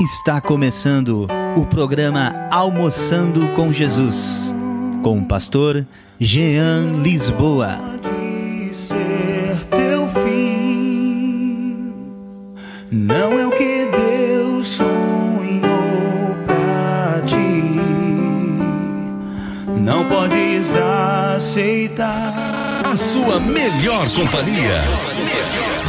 Está começando o programa Almoçando com Jesus, com o pastor Jean Lisboa. Pode ser teu fim, não é o que Deus sonhou pra ti. Não podes aceitar. A sua melhor companhia.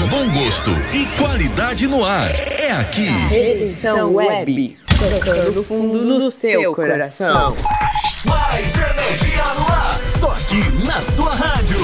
Bom gosto e qualidade no ar. É aqui. Redenção Web, tocando fundo no seu coração. Mais energia no ar. Só aqui na sua rádio.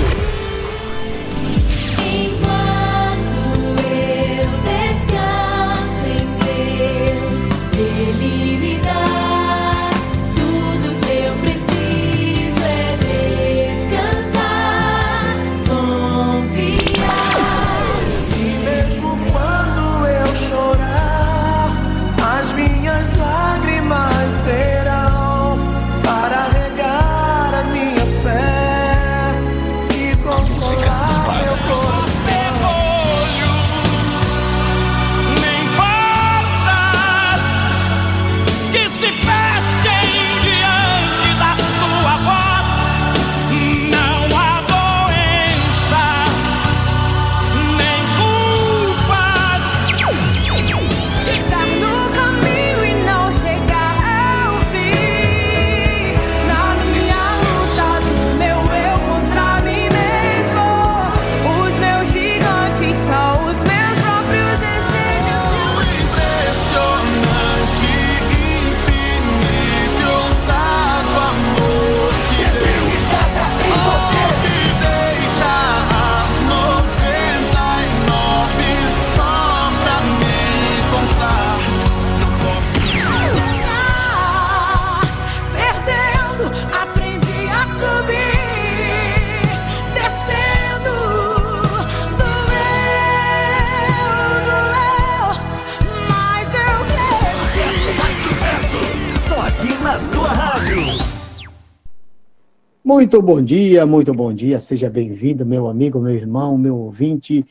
Muito bom dia, muito bom dia. Seja bem-vindo, meu amigo, meu irmão, meu ouvinte,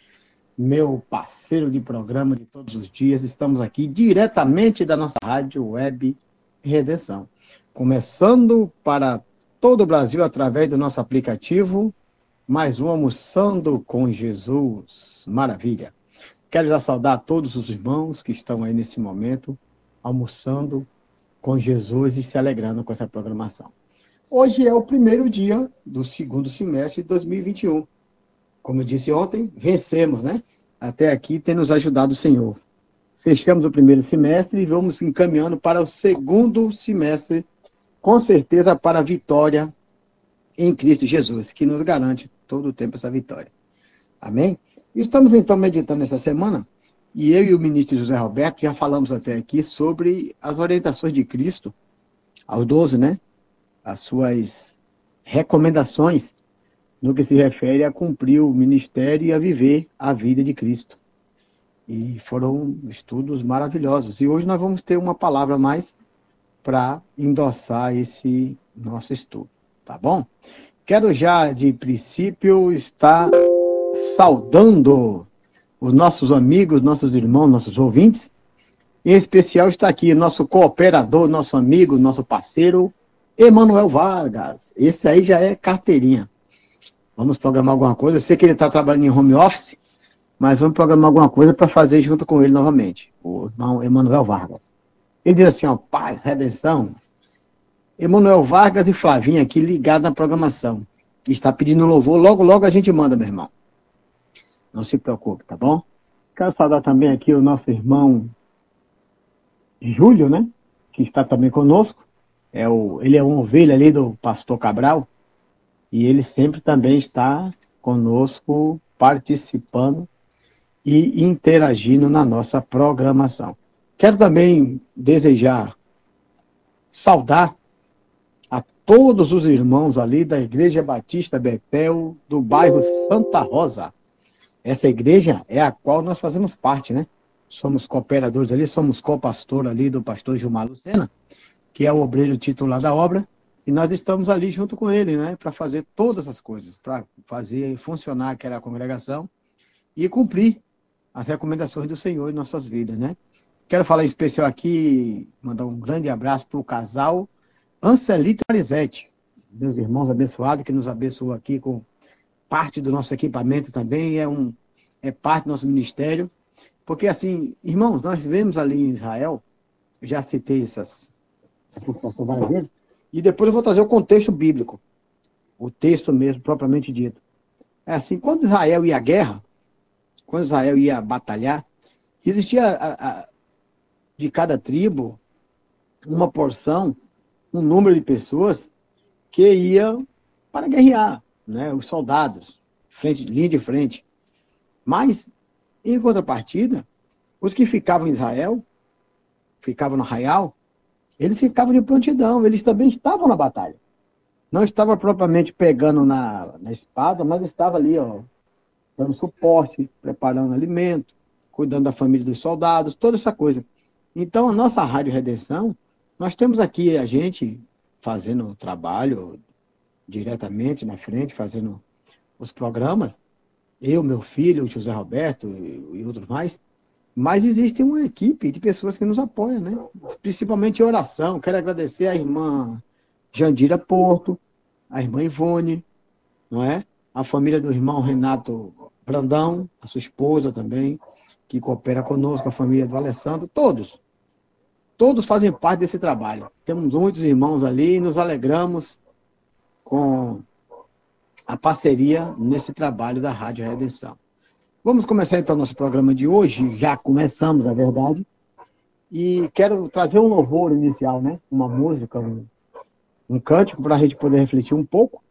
meu parceiro de programa de todos os dias. Estamos aqui diretamente da nossa rádio web Redenção. Começando para todo o Brasil através do nosso aplicativo, mais um Almoçando com Jesus. Maravilha. Quero já saudar todos os irmãos que estão aí nesse momento, almoçando com Jesus e se alegrando com essa programação. Hoje é o primeiro dia do segundo semestre de 2021. Como eu disse ontem, vencemos, né? Até aqui tem nos ajudado o Senhor. Fechamos o primeiro semestre e vamos encaminhando para o segundo semestre, com certeza para a vitória em Cristo Jesus, que nos garante todo o tempo essa vitória. Amém? Estamos então meditando essa semana, e eu e o ministro José Roberto já falamos até aqui sobre as orientações de Cristo, aos 12, né? As suas recomendações no que se refere a cumprir o ministério e a viver a vida de Cristo. E foram estudos maravilhosos. E hoje nós vamos ter uma palavra mais para endossar esse nosso estudo, tá bom? Quero já, de princípio, estar saudando os nossos amigos, nossos irmãos, nossos ouvintes. Em especial está aqui nosso cooperador, nosso amigo, nosso parceiro, Emanuel Vargas. Esse aí já é carteirinha. Vamos programar alguma coisa. Eu sei que ele está trabalhando em home office, mas vamos programar alguma coisa para fazer junto com ele novamente. O irmão Emanuel Vargas. Ele diz assim, ó, paz, redenção. Emanuel Vargas e Flavinha aqui ligados na programação. Está pedindo louvor, logo, logo a gente manda, meu irmão. Não se preocupe, tá bom? Quero saudar também aqui o nosso irmão Júlio, né? Que está também conosco é o, ele é uma ovelha ali do pastor Cabral, e ele sempre também está conosco, participando e interagindo na nossa programação. Quero também desejar saudar a todos os irmãos ali da Igreja Batista Betel, do bairro Santa Rosa. Essa igreja é a qual nós fazemos parte, né? Somos cooperadores ali, somos co-pastor ali do pastor Gilmar Lucena que é o obreiro titular da obra, e nós estamos ali junto com ele, né, para fazer todas as coisas, para fazer funcionar aquela congregação e cumprir as recomendações do Senhor em nossas vidas, né? Quero falar em especial aqui, mandar um grande abraço para o casal Ancelito e Marisete, meus irmãos abençoados, que nos abençoou aqui com parte do nosso equipamento também, é, um, é parte do nosso ministério. Porque, assim, irmãos, nós vivemos ali em Israel, já citei essas, essas várias vezes, e depois eu vou trazer o contexto bíblico, o texto mesmo, propriamente dito. É assim, quando Israel ia à guerra, quando Israel ia batalhar, existia a, a, de cada tribo uma porção, um número de pessoas que iam para guerrear, né? os soldados, frente, linha de frente. Mas, em contrapartida, os que ficavam em Israel, ficavam no arraial, eles ficavam de prontidão, eles também estavam na batalha. Não estava propriamente pegando na, na espada, mas estava ali, ó, dando suporte, preparando alimento, cuidando da família dos soldados, toda essa coisa. Então, a nossa Rádio Redenção, nós temos aqui a gente fazendo o trabalho diretamente na frente, fazendo os programas, eu, meu filho, o José Roberto e, e outros mais, mas existe uma equipe de pessoas que nos apoiam, né? Principalmente em oração. Quero agradecer a irmã Jandira Porto, a irmã Ivone, não é? A família do irmão Renato Brandão, a sua esposa também, que coopera conosco, a família do Alessandro, todos. Todos fazem parte desse trabalho. Temos muitos irmãos ali e nos alegramos com a parceria nesse trabalho da Rádio Redenção. Vamos começar então nosso programa de hoje, já começamos, na verdade, e quero trazer um louvor inicial, né? Uma música, um, um cântico para a gente poder refletir um pouco.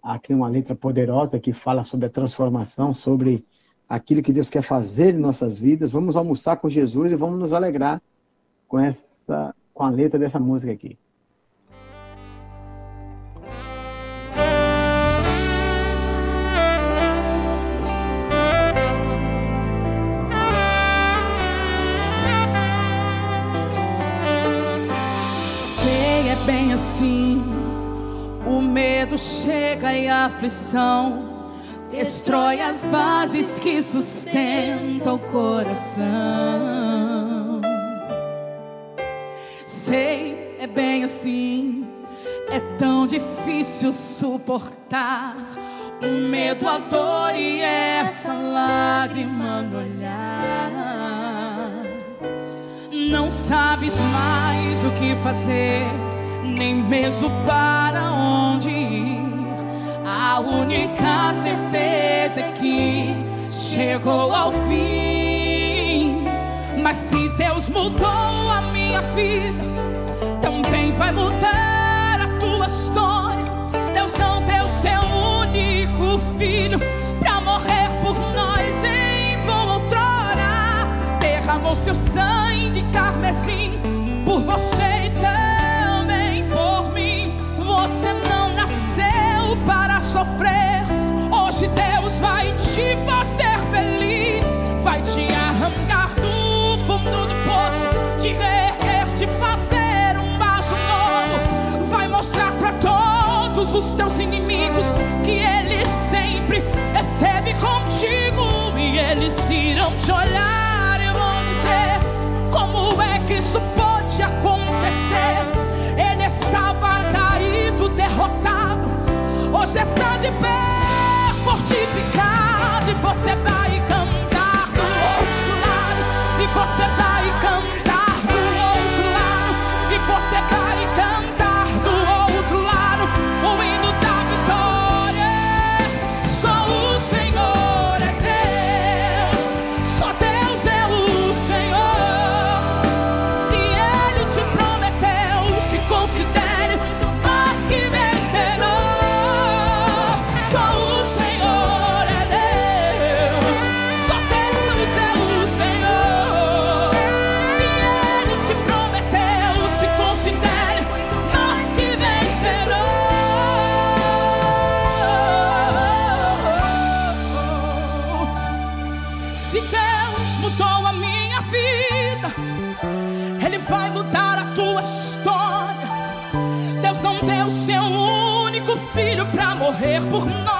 Aqui uma letra poderosa que fala sobre a transformação, sobre aquilo que Deus quer fazer em nossas vidas. Vamos almoçar com Jesus e vamos nos alegrar com essa, com a letra dessa música aqui. Assim. O medo chega e a aflição destrói as bases que sustentam o coração. Sei, é bem assim. É tão difícil suportar o medo, a dor e essa lágrima no olhar. Não sabes mais o que fazer, nem mesmo para onde ir. A única certeza é que chegou ao fim. Mas se Deus mudou a minha vida, também vai mudar a tua história. Deus não deu seu único filho pra morrer por nós em vão outrora. Derramou seu sangue teus inimigos que Ele sempre esteve contigo e eles irão te olhar. E vão dizer como é que isso pode acontecer? Ele estava caído, derrotado, hoje está de pé, fortificado, e você vai cantar morrer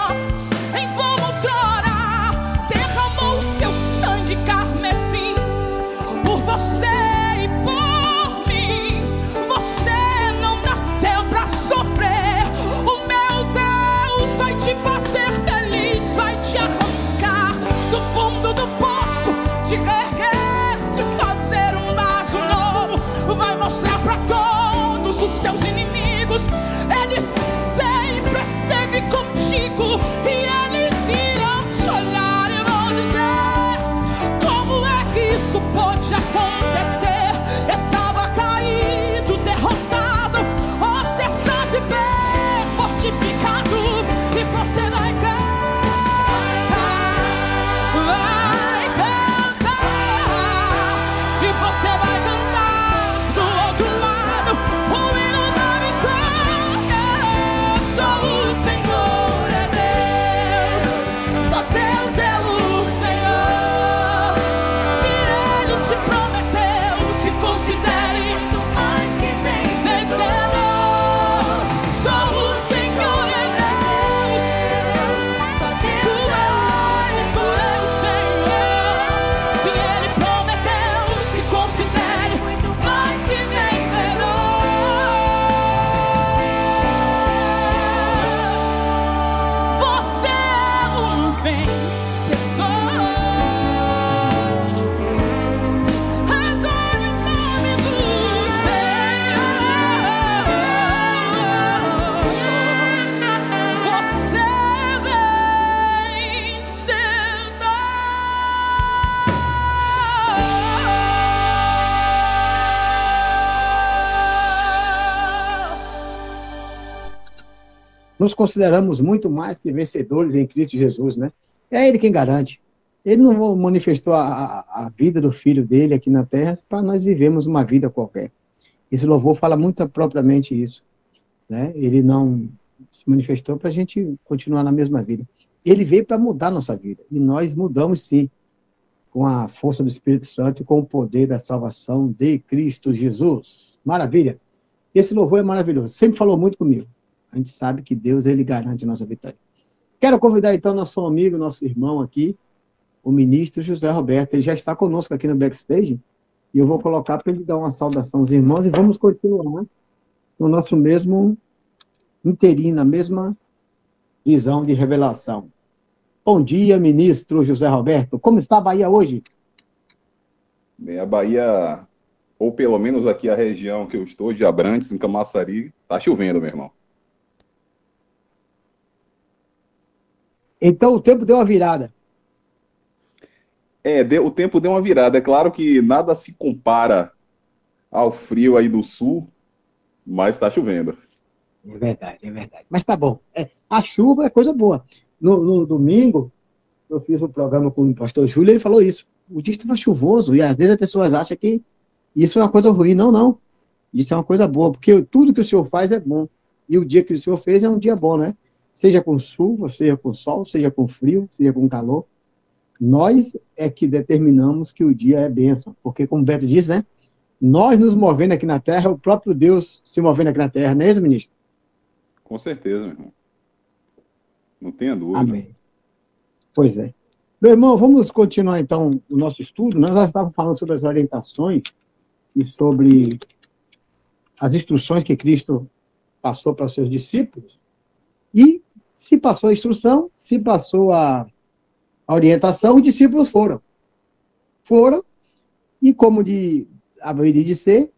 Nos consideramos muito mais que vencedores em Cristo Jesus, né? É Ele quem garante. Ele não manifestou a, a, a vida do Filho dele aqui na Terra para nós vivermos uma vida qualquer. Esse louvor fala muito propriamente isso. Né? Ele não se manifestou para a gente continuar na mesma vida. Ele veio para mudar nossa vida. E nós mudamos sim, com a força do Espírito Santo e com o poder da salvação de Cristo Jesus. Maravilha. Esse louvor é maravilhoso. Sempre falou muito comigo. A gente sabe que Deus, ele garante a nossa vitória. Quero convidar então nosso amigo, nosso irmão aqui, o ministro José Roberto. Ele já está conosco aqui no backstage. E eu vou colocar para ele dar uma saudação aos irmãos e vamos continuar no nosso mesmo interino, na mesma visão de revelação. Bom dia, ministro José Roberto. Como está a Bahia hoje? Bem, a Bahia, ou pelo menos aqui a região que eu estou, de Abrantes, em Camaçari, tá chovendo, meu irmão. Então o tempo deu uma virada. É, deu- o tempo deu uma virada. É claro que nada se compara ao frio aí do sul, mas tá chovendo. É verdade, é verdade. Mas tá bom. É, a chuva é coisa boa. No, no domingo, eu fiz um programa com o pastor Júlio, ele falou isso. O dia estava chuvoso, e às vezes as pessoas acham que isso é uma coisa ruim. Não, não. Isso é uma coisa boa, porque tudo que o senhor faz é bom. E o dia que o senhor fez é um dia bom, né? Seja com chuva, seja com sol, seja com frio, seja com calor. Nós é que determinamos que o dia é bênção. Porque, como o Beto diz, né? Nós nos movendo aqui na terra, o próprio Deus se movendo aqui na terra, não é isso, ministro? Com certeza, meu irmão. Não tenha dúvida. Amém. Pois é. Meu irmão, vamos continuar então o nosso estudo. Nós já estávamos falando sobre as orientações e sobre as instruções que Cristo passou para os seus discípulos. E se passou a instrução, se passou a, a orientação, os discípulos foram. Foram, e como de, haveria de ser,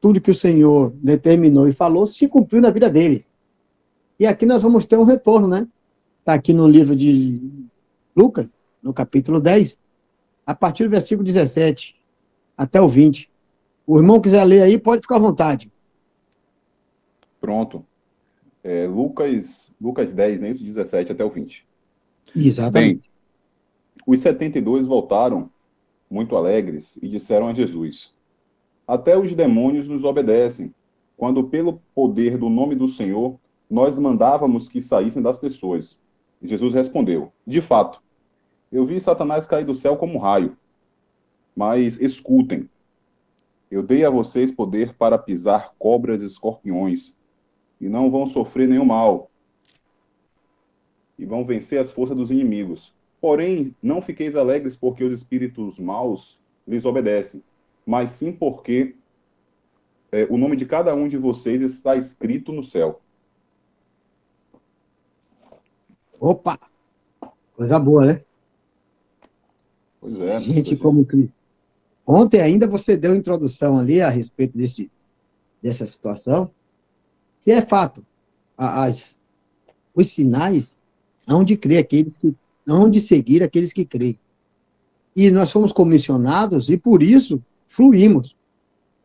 tudo que o Senhor determinou e falou se cumpriu na vida deles. E aqui nós vamos ter um retorno, né? Está aqui no livro de Lucas, no capítulo 10, a partir do versículo 17 até o 20. O irmão quiser ler aí, pode ficar à vontade. Pronto. É, Lucas, Lucas 10, né? Isso, 17 até o 20. Exatamente. Bem, os 72 voltaram muito alegres e disseram a Jesus: Até os demônios nos obedecem, quando pelo poder do nome do Senhor nós mandávamos que saíssem das pessoas. E Jesus respondeu: De fato, eu vi Satanás cair do céu como um raio. Mas escutem, eu dei a vocês poder para pisar cobras e escorpiões, e não vão sofrer nenhum mal, e vão vencer as forças dos inimigos. Porém, não fiqueis alegres porque os espíritos maus lhes obedecem, mas sim porque é, o nome de cada um de vocês está escrito no céu. Opa! Coisa boa, né? Pois é. Gente como Cristo. Ontem ainda você deu introdução ali a respeito desse, dessa situação, que é fato. As, os sinais hão de crer aqueles que hão de seguir aqueles que creem. E nós fomos comissionados e por isso fluímos.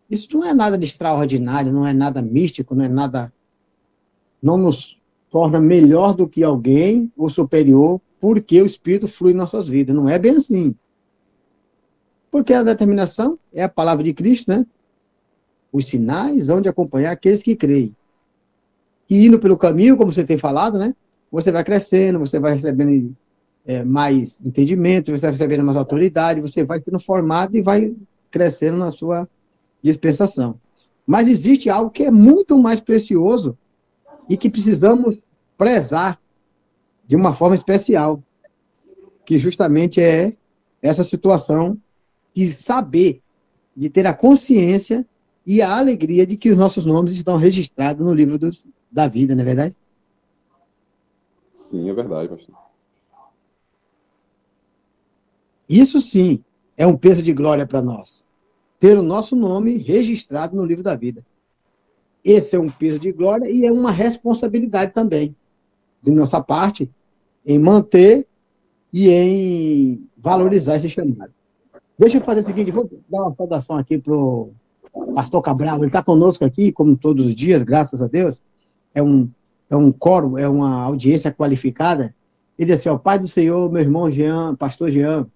Isso não é nada de extraordinário, não é nada místico, não é nada. Não nos torna melhor do que alguém ou superior porque o Espírito flui em nossas vidas. Não é bem assim. Porque a determinação é a palavra de Cristo, né? Os sinais hão de acompanhar aqueles que creem. E indo pelo caminho, como você tem falado, né? Você vai crescendo, você vai recebendo é, mais entendimento, você vai recebendo mais autoridade, você vai sendo formado e vai crescendo na sua dispensação. Mas existe algo que é muito mais precioso e que precisamos prezar de uma forma especial, que justamente é essa situação de saber, de ter a consciência e a alegria de que os nossos nomes estão registrados no livro dos, da vida, não é verdade? Sim, é verdade, pastor. Isso sim é um peso de glória para nós. Ter o nosso nome registrado no livro da vida. Esse é um peso de glória e é uma responsabilidade também de nossa parte em manter e em valorizar esse chamado. Deixa eu fazer o seguinte, vou dar uma saudação aqui para o pastor Cabral, ele está conosco aqui, como todos os dias, graças a Deus. É um, é um coro, é uma audiência qualificada. Ele disse assim, ó, Pai do Senhor, meu irmão Jean, pastor Jean,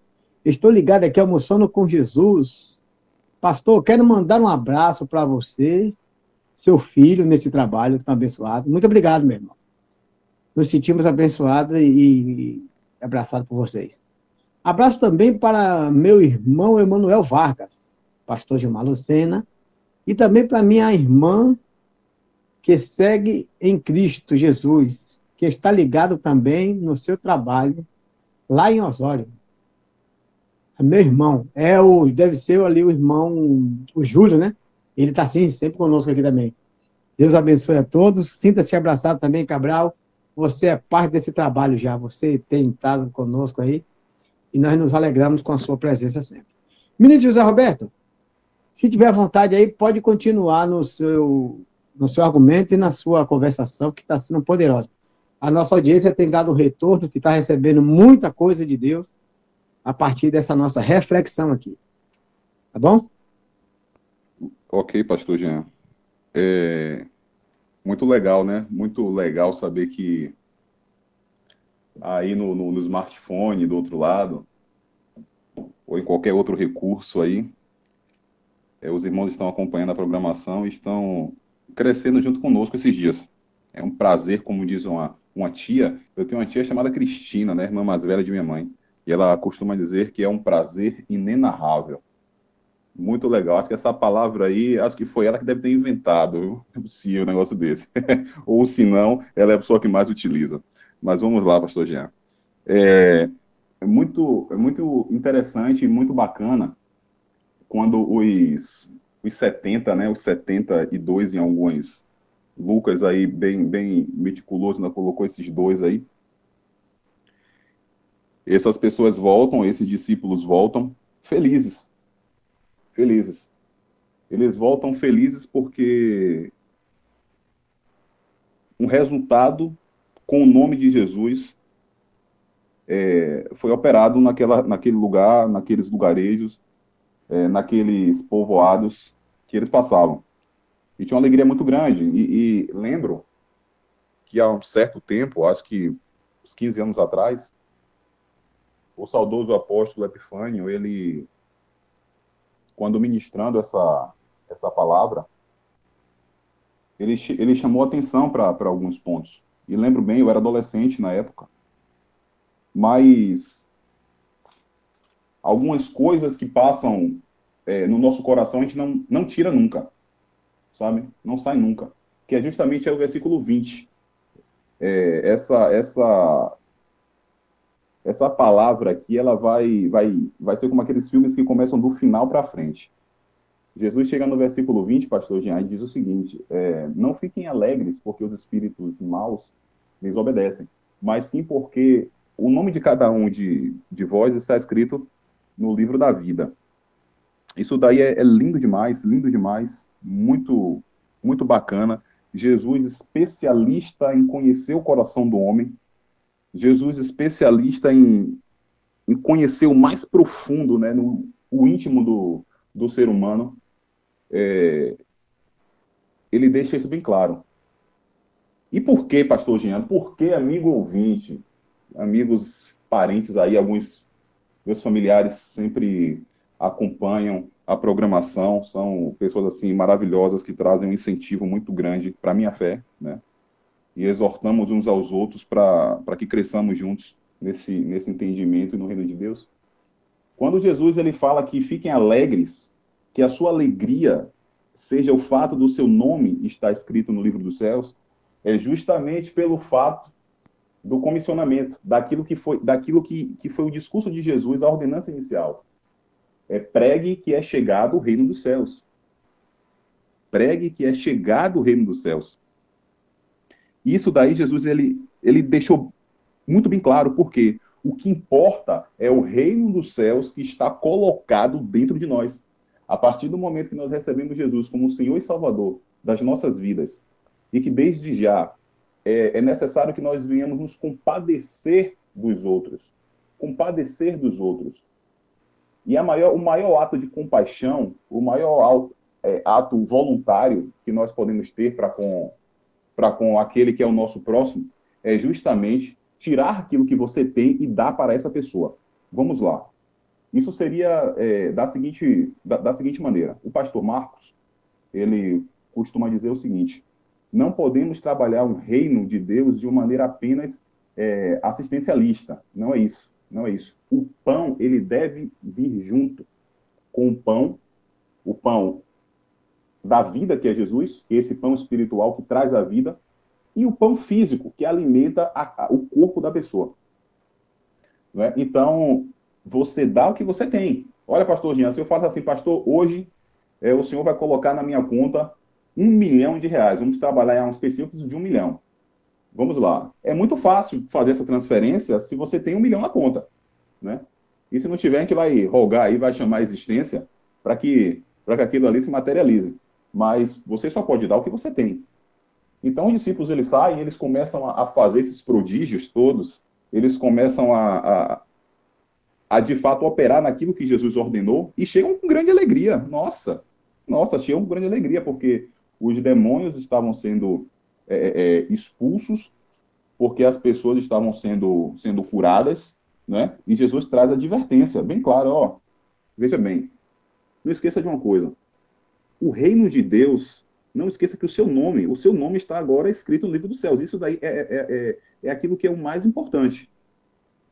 estou ligado aqui almoçando com Jesus. Pastor, quero mandar um abraço para você, seu filho, nesse trabalho tão abençoado. Muito obrigado, meu irmão. Nos sentimos abençoados e abraçados por vocês. Abraço também para meu irmão Emanuel Vargas, pastor Gilmar Lucena, e também para minha irmã que segue em Cristo Jesus, que está ligado também no seu trabalho lá em Osório. Meu irmão, é o, deve ser ali o irmão, o Júlio, né? Ele está assim, sempre conosco aqui também. Deus abençoe a todos. Sinta-se abraçado também, Cabral. Você é parte desse trabalho já. Você tem estado conosco aí. E nós nos alegramos com a sua presença sempre. Ministro José Roberto, se tiver vontade aí, pode continuar no seu, no seu argumento e na sua conversação, que está sendo poderosa. A nossa audiência tem dado retorno, que está recebendo muita coisa de Deus a partir dessa nossa reflexão aqui. Tá bom? Ok, pastor Jean. É muito legal, né? Muito legal saber que aí no, no, no smartphone do outro lado, ou em qualquer outro recurso aí, é, os irmãos estão acompanhando a programação e estão crescendo junto conosco esses dias. É um prazer, como diz uma, uma tia, eu tenho uma tia chamada Cristina, né, irmã mais velha de minha mãe, e ela costuma dizer que é um prazer inenarrável. Muito legal. Acho que essa palavra aí, acho que foi ela que deve ter inventado. Viu? É possível um negócio desse. Ou se não, ela é a pessoa que mais utiliza. Mas vamos lá, pastor Jean. É, é muito, é muito interessante e muito bacana quando os, os 70, né, os 72 em alguns, Lucas aí bem, bem meticuloso, né, colocou esses dois aí. Essas pessoas voltam, esses discípulos voltam felizes. Felizes. Eles voltam felizes porque um resultado com o nome de Jesus é, foi operado naquela, naquele lugar, naqueles lugarejos, é, naqueles povoados que eles passavam. E tinha uma alegria muito grande. E, e lembro que há um certo tempo, acho que uns 15 anos atrás, o saudoso apóstolo Epifânio, ele, quando ministrando essa, essa palavra, ele, ele chamou atenção para alguns pontos. E lembro bem, eu era adolescente na época, mas algumas coisas que passam é, no nosso coração a gente não, não tira nunca, sabe? Não sai nunca. Que é justamente é o versículo 20. É, essa, essa, essa palavra aqui, ela vai, vai, vai ser como aqueles filmes que começam do final para frente. Jesus chega no versículo 20, pastor Jean, e diz o seguinte: é, Não fiquem alegres porque os espíritos maus lhes obedecem, mas sim porque o nome de cada um de, de vós está escrito no livro da vida. Isso daí é, é lindo demais, lindo demais, muito, muito bacana. Jesus especialista em conhecer o coração do homem, Jesus especialista em, em conhecer o mais profundo, né, no, o íntimo do, do ser humano. É, ele deixa isso bem claro. E por que, pastor Jean? Por que, amigo ouvinte, amigos, parentes aí, alguns meus familiares sempre acompanham a programação, são pessoas assim maravilhosas que trazem um incentivo muito grande para a minha fé, né? E exortamos uns aos outros para que cresçamos juntos nesse, nesse entendimento e no reino de Deus. Quando Jesus ele fala que fiquem alegres, que a sua alegria seja o fato do seu nome estar escrito no livro dos céus, é justamente pelo fato do comissionamento, daquilo que foi, daquilo que, que foi o discurso de Jesus, a ordenança inicial. É pregue que é chegado o reino dos céus. Pregue que é chegado o reino dos céus. Isso daí Jesus ele, ele deixou muito bem claro, porque o que importa é o reino dos céus que está colocado dentro de nós. A partir do momento que nós recebemos Jesus como Senhor e Salvador das nossas vidas, e que desde já é, é necessário que nós venhamos nos compadecer dos outros. Compadecer dos outros. E maior, o maior ato de compaixão, o maior ato, é, ato voluntário que nós podemos ter para com, com aquele que é o nosso próximo, é justamente tirar aquilo que você tem e dar para essa pessoa. Vamos lá. Isso seria é, da, seguinte, da, da seguinte maneira. O pastor Marcos, ele costuma dizer o seguinte, não podemos trabalhar o reino de Deus de uma maneira apenas é, assistencialista. Não é isso. Não é isso. O pão, ele deve vir junto com o pão, o pão da vida, que é Jesus, esse pão espiritual que traz a vida, e o pão físico, que alimenta a, a, o corpo da pessoa. É? Então, você dá o que você tem. Olha, pastor Jean, se eu faço assim, pastor, hoje é, o senhor vai colocar na minha conta um milhão de reais. Vamos trabalhar em uns específicos de um milhão. Vamos lá. É muito fácil fazer essa transferência se você tem um milhão na conta. Né? E se não tiver, a gente vai rogar aí, vai chamar a existência para que, que aquilo ali se materialize. Mas você só pode dar o que você tem. Então, os discípulos eles saem, eles começam a, fazer esses prodígios todos, eles começam a, a, a, de fato operar naquilo que Jesus ordenou e chegam com grande alegria. Nossa, nossa, chegam com grande alegria, porque os demônios estavam sendo é, é, é expulsos, porque as pessoas estavam sendo, sendo curadas, né? E Jesus traz a advertência, bem claro, ó, veja bem, não esqueça de uma coisa, o reino de Deus não esqueça que o seu nome, o seu nome está agora escrito no livro dos céus. Isso daí é, é, é, é aquilo que é o mais importante.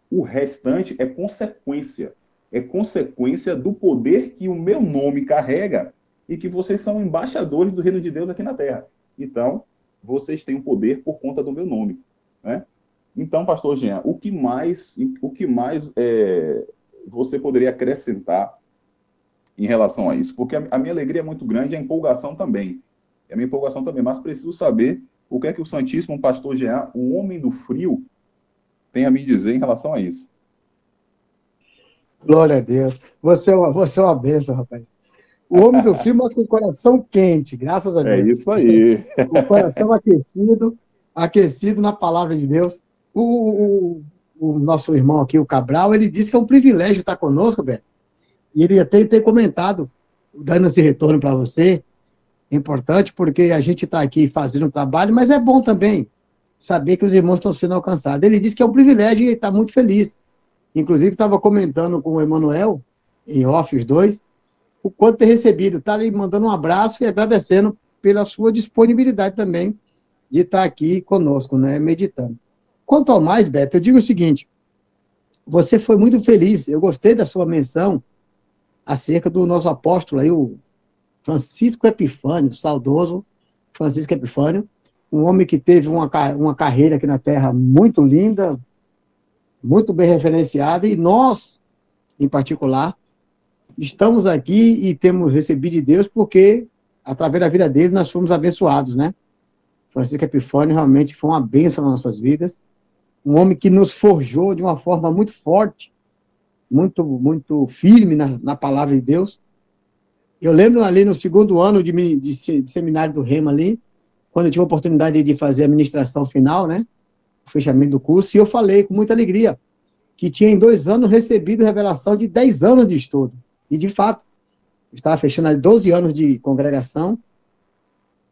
O restante é consequência. É consequência do poder que o meu nome carrega e que vocês são embaixadores do reino de Deus aqui na Terra. Então, vocês têm o poder por conta do meu nome. Né? Então, pastor Jean, o que mais, o que mais é, você poderia acrescentar em relação a isso? Porque a, a minha alegria é muito grande, a empolgação também é a minha empolgação também, mas preciso saber o que é que o Santíssimo Pastor Jean, o homem do frio, tem a me dizer em relação a isso. Glória a Deus. Você é uma, você é uma bênção, rapaz. O homem do frio, mas com o coração quente, graças a é Deus. É isso aí. o coração aquecido, aquecido na palavra de Deus. O, o, o, nosso irmão aqui, o Cabral, ele disse que é um privilégio estar conosco, Beto. E ele até ter comentado, dando esse retorno para você, importante, porque a gente está aqui fazendo um trabalho, mas é bom também saber que os irmãos estão sendo alcançados. Ele disse que é um privilégio e está muito feliz. Inclusive, estava comentando com o Emanuel, em off, os dois, o quanto tem recebido. Está lhe mandando um abraço e agradecendo pela sua disponibilidade também de estar aqui conosco, né, meditando. Quanto ao mais, Beto, eu digo o seguinte, você foi muito feliz, eu gostei da sua menção acerca do nosso apóstolo aí, o Francisco Epifânio, saudoso Francisco Epifânio, um homem que teve uma, uma carreira aqui na Terra muito linda, muito bem referenciada, e nós, em particular, estamos aqui e temos recebido de Deus porque, através da vida dele, nós fomos abençoados, né? Francisco Epifânio realmente foi uma bênção nas nossas vidas, um homem que nos forjou de uma forma muito forte, muito, muito firme na, na palavra de Deus, eu lembro ali no segundo ano de, de, de seminário do Rema ali, quando eu tive a oportunidade de fazer a ministração final, né? O fechamento do curso, e eu falei com muita alegria que tinha em dois anos recebido revelação de 10 anos de estudo. E, de fato, estava fechando ali 12 anos de congregação,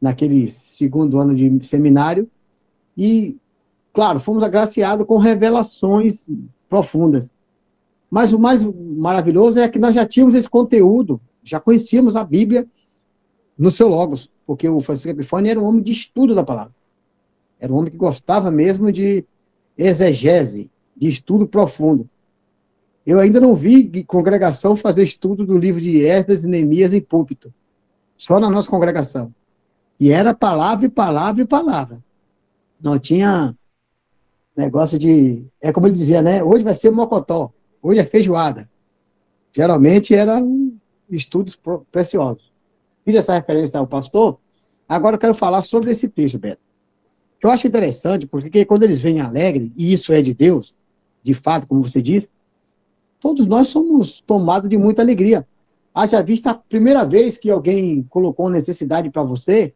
naquele segundo ano de seminário, e, claro, fomos agraciados com revelações profundas. Mas o mais maravilhoso é que nós já tínhamos esse conteúdo, já conhecíamos a Bíblia no seu Logos, porque o Francisco Epifânio era um homem de estudo da palavra. Era um homem que gostava mesmo de exegese, de estudo profundo. Eu ainda não vi congregação fazer estudo do livro de Esdras e Neemias em púlpito. Só na nossa congregação. E era palavra e palavra e palavra. Não tinha negócio de. É como ele dizia, né? Hoje vai ser mocotó, hoje é feijoada. Geralmente eram estudos preciosos. Fiz essa referência ao pastor, agora eu quero falar sobre esse texto, Beto. Eu acho interessante, porque quando eles vêm alegre, e isso é de Deus, de fato, como você disse, todos nós somos tomados de muita alegria. Haja vista a primeira vez que alguém colocou necessidade para você,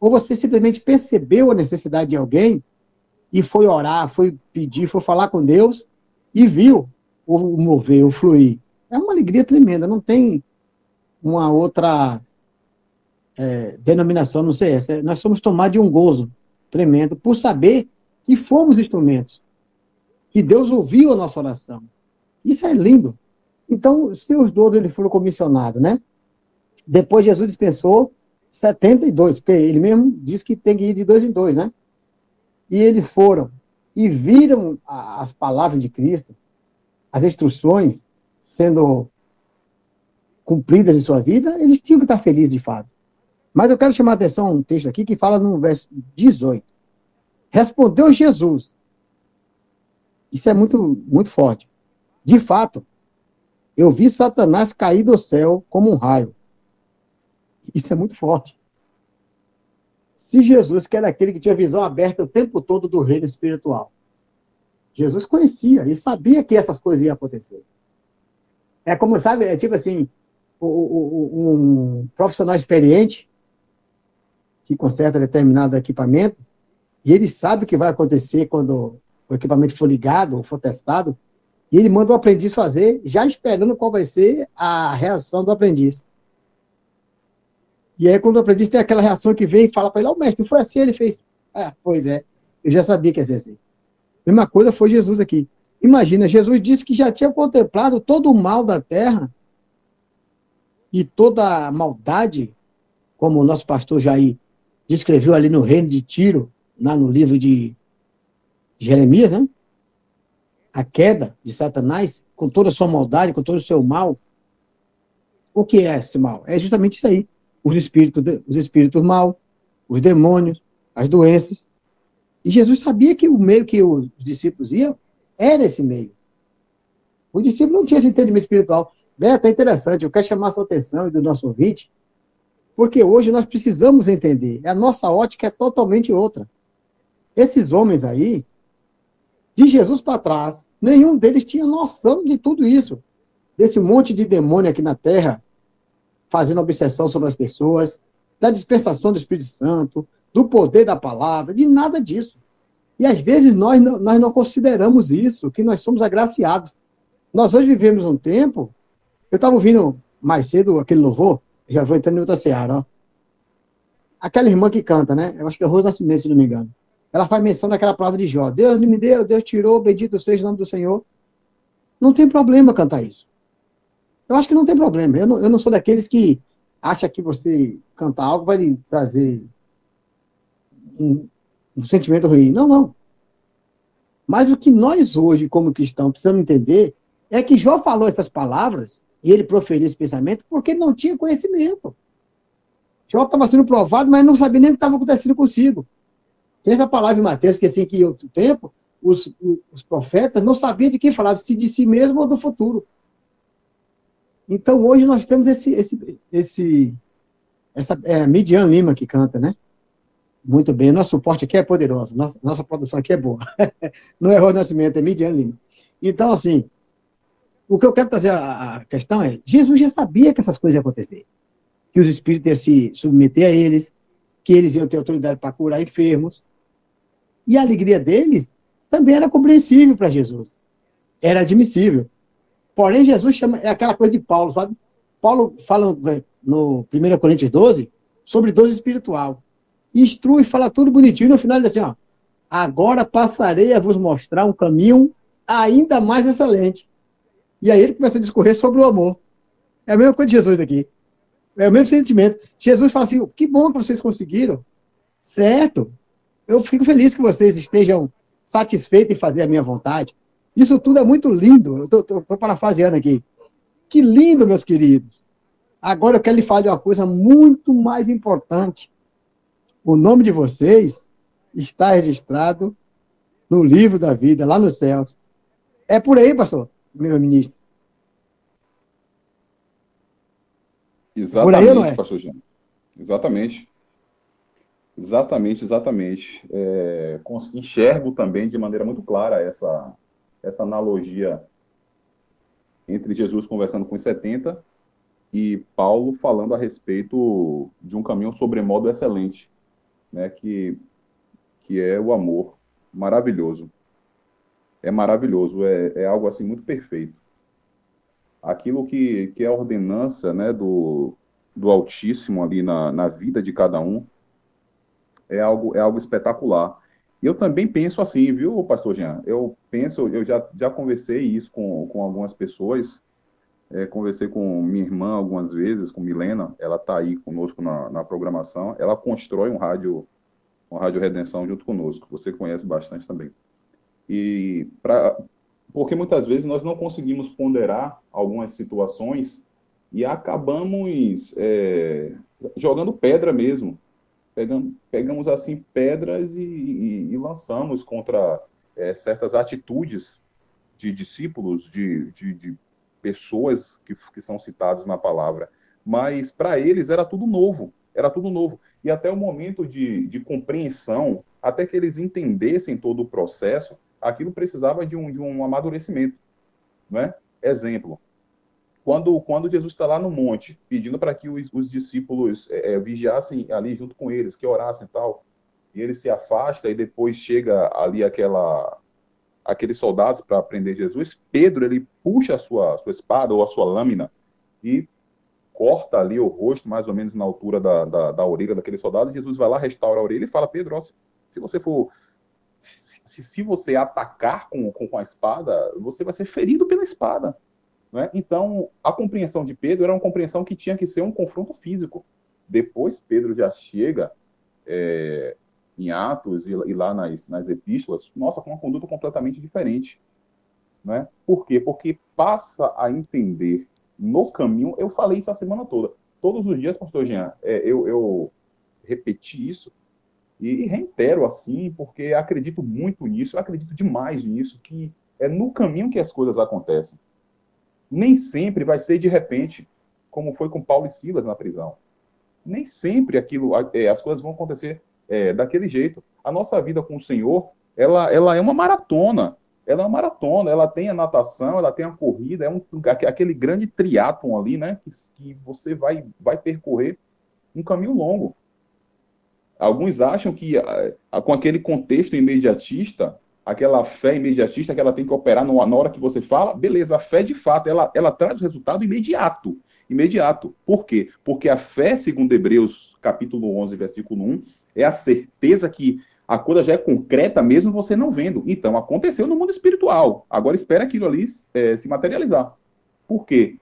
ou você simplesmente percebeu a necessidade de alguém e foi orar, foi pedir, foi falar com Deus e viu o mover, o fluir. É uma alegria tremenda, não tem uma outra é, denominação, não sei essa. Nós somos tomados de um gozo tremendo por saber que fomos instrumentos, que Deus ouviu a nossa oração. Isso é lindo. Então, se os doze eles foram comissionados, né? Depois Jesus dispensou 72, porque ele mesmo disse que tem que ir de dois em dois, né? E eles foram e viram as palavras de Cristo, as instruções sendo cumpridas em sua vida, eles tinham que estar felizes de fato. Mas eu quero chamar a atenção a um texto aqui que fala no verso 18. Respondeu Jesus. Isso é muito, muito forte. De fato, eu vi Satanás cair do céu como um raio. Isso é muito forte. Se Jesus, que era aquele que tinha visão aberta o tempo todo do reino espiritual, Jesus conhecia e sabia que essas coisas iam acontecer. É como, sabe, é tipo assim, um profissional experiente que conserta determinado equipamento, e ele sabe o que vai acontecer quando o equipamento for ligado ou for testado, e ele manda o aprendiz fazer, já esperando qual vai ser a reação do aprendiz. E aí, quando o aprendiz tem aquela reação que vem e fala para ele, ó, mestre, foi assim, ele fez. Ah, pois é, eu já sabia que ia ser assim. Mesma coisa foi Jesus aqui. Imagina, Jesus disse que já tinha contemplado todo o mal da terra e toda a maldade, como o nosso pastor Jair descreveu ali no reino de Tiro, lá no livro de Jeremias, né? A queda de Satanás, com toda a sua maldade, com todo o seu mal. O que é esse mal? É justamente isso aí. Os espíritos, os espíritos mal, os demônios, as doenças. E Jesus sabia que o meio que os discípulos iam era esse meio. O discípulo não tinha esse entendimento espiritual. É interessante, eu quero chamar a sua atenção e do nosso ouvinte, porque hoje nós precisamos entender, a nossa ótica é totalmente outra. Esses homens aí, de Jesus para trás, nenhum deles tinha noção de tudo isso, desse monte de demônio aqui na terra, fazendo obsessão sobre as pessoas, da dispensação do Espírito Santo, do poder da palavra, de nada disso. E às vezes nós não, nós não consideramos isso, que nós somos agraciados. Nós hoje vivemos um tempo. Eu estava ouvindo mais cedo aquele louvor, já vou entrando em outra seara, ó. Aquela irmã que canta, né? Eu acho que é Rose Nascimento, se não me engano. Ela faz menção daquela palavra de Jó. Deus me deu, Deus tirou, bendito seja o nome do Senhor. Não tem problema cantar isso. Eu acho que não tem problema. Eu não, eu não sou daqueles que acha que você cantar algo vai lhe trazer um, um sentimento ruim. Não, não. Mas o que nós hoje, como cristãos, precisamos entender é que Jó falou essas palavras e ele proferiu esse pensamento porque ele não tinha conhecimento. Jó estava sendo provado, mas não sabia nem o que estava acontecendo consigo. Tem essa palavra em Mateus que assim que em outro tempo os, os profetas não sabiam de quem falava, se de si mesmo ou do futuro. Então hoje nós temos esse esse esse essa é, Midian Lima que canta, né? Muito bem, nosso suporte aqui é poderoso, nossa, nossa produção aqui é boa. Não é Rô Nascimento, é Midian Lima. Então, assim, o que eu quero trazer a, a questão é, Jesus já sabia que essas coisas iam acontecer. Que os espíritos iam se submeter a eles, que eles iam ter autoridade para curar enfermos. E a alegria deles também era compreensível para Jesus. Era admissível. Porém, Jesus chama, é aquela coisa de Paulo, sabe? Paulo fala no 1 Coríntios 12 sobre dose espiritual. Instrui, fala tudo bonitinho, e no final ele diz assim, ó, agora passarei a vos mostrar um caminho ainda mais excelente. E aí ele começa a discorrer sobre o amor. É a mesma coisa de Jesus aqui. É o mesmo sentimento. Jesus fala assim: que bom que vocês conseguiram. Certo. Eu fico feliz que vocês estejam satisfeitos em fazer a minha vontade. Isso tudo é muito lindo. Eu estou parafraseando aqui. Que lindo, meus queridos. Agora eu quero lhe falar de uma coisa muito mais importante. O nome de vocês está registrado no livro da vida, lá nos céus. É por aí, pastor, meu ministro. Exatamente, aí, é? pastor Jean. Exatamente. Exatamente, exatamente. É, enxergo também de maneira muito clara essa, essa analogia entre Jesus conversando com os 70 e Paulo falando a respeito de um caminho sobremodo excelente, né, que, que é o amor. Maravilhoso. É maravilhoso, é, é algo assim muito perfeito. Aquilo que, que é a ordenança né, do, do Altíssimo ali na, na vida de cada um é algo, é algo espetacular. Eu também penso assim, viu, pastor Jean? Eu penso, eu já, já conversei isso com, com algumas pessoas, é, conversei com minha irmã algumas vezes, com Milena, ela está aí conosco na, na programação, ela constrói um rádio, um rádio Redenção junto conosco, você conhece bastante também. E pra, porque muitas vezes nós não conseguimos ponderar algumas situações e acabamos é, jogando pedra mesmo, pegamos, pegamos assim pedras e, e, e lançamos contra é, certas atitudes de discípulos, de, de, de pessoas que, que são citadas na palavra. Mas para eles era tudo novo, era tudo novo. E até o momento de, de compreensão, até que eles entendessem todo o processo, aquilo precisava de um, de um amadurecimento. Né? Exemplo, quando, quando Jesus está lá no monte, pedindo para que os, os discípulos é, é, vigiassem ali junto com eles, que orassem e tal, e ele se afasta e depois chega ali aquela aqueles soldados para prender Jesus, Pedro ele puxa a sua, sua espada ou a sua lâmina e corta ali o rosto, mais ou menos na altura da, da, da orelha daquele soldado, Jesus vai lá, restaura a orelha e fala, Pedro, ó, se, se você for se, se você atacar com, com, com a espada, você vai ser ferido pela espada. Né? Então, a compreensão de Pedro era uma compreensão que tinha que ser um confronto físico. Depois, Pedro já chega é, em Atos e, e, lá nas, nas epístolas, nossa, com uma conduta completamente diferente. Né? Por quê? Porque passa a entender no caminho, eu falei isso a semana toda, todos os dias, pastor Jean, é, eu, eu repeti isso, e reitero assim, porque acredito muito nisso, acredito demais nisso, que é no caminho que as coisas acontecem nem sempre vai ser de repente, como foi com Paulo e Silas na prisão. Nem sempre aquilo, é, as coisas vão acontecer é, daquele jeito. A nossa vida com o Senhor, ela, ela é uma maratona. Ela é uma maratona. Ela tem a natação, ela tem a corrida, é um aquele grande triatlon ali, né? Que, que você vai, vai percorrer um caminho longo. Alguns acham que com aquele contexto imediatista, aquela fé imediatista que ela tem que operar na hora que você fala, beleza, a fé de fato, ela, ela traz o resultado imediato. Imediato. Por quê? Porque a fé, segundo Hebreus capítulo 11, versículo 1, é a certeza que a coisa já é concreta mesmo você não vendo. Então, aconteceu no mundo espiritual. Agora espera aquilo ali é, se materializar. Por quê?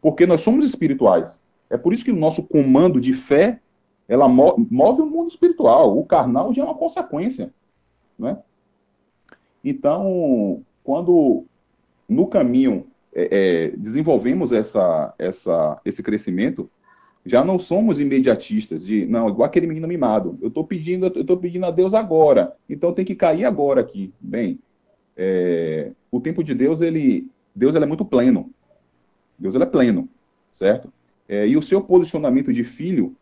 Porque nós somos espirituais. É por isso que o nosso comando de fé, ela move o mundo espiritual. O carnal já é uma consequência. Né? Então, quando no caminho é, é, desenvolvemos essa, essa, esse crescimento, já não somos imediatistas de, não, igual aquele menino mimado. Eu estou pedindo, eu estou pedindo a Deus agora, então tem que cair agora aqui. Bem, é, o tempo de Deus, ele, Deus ele é muito pleno. Deus ele é pleno, certo? É, e o seu posicionamento de filho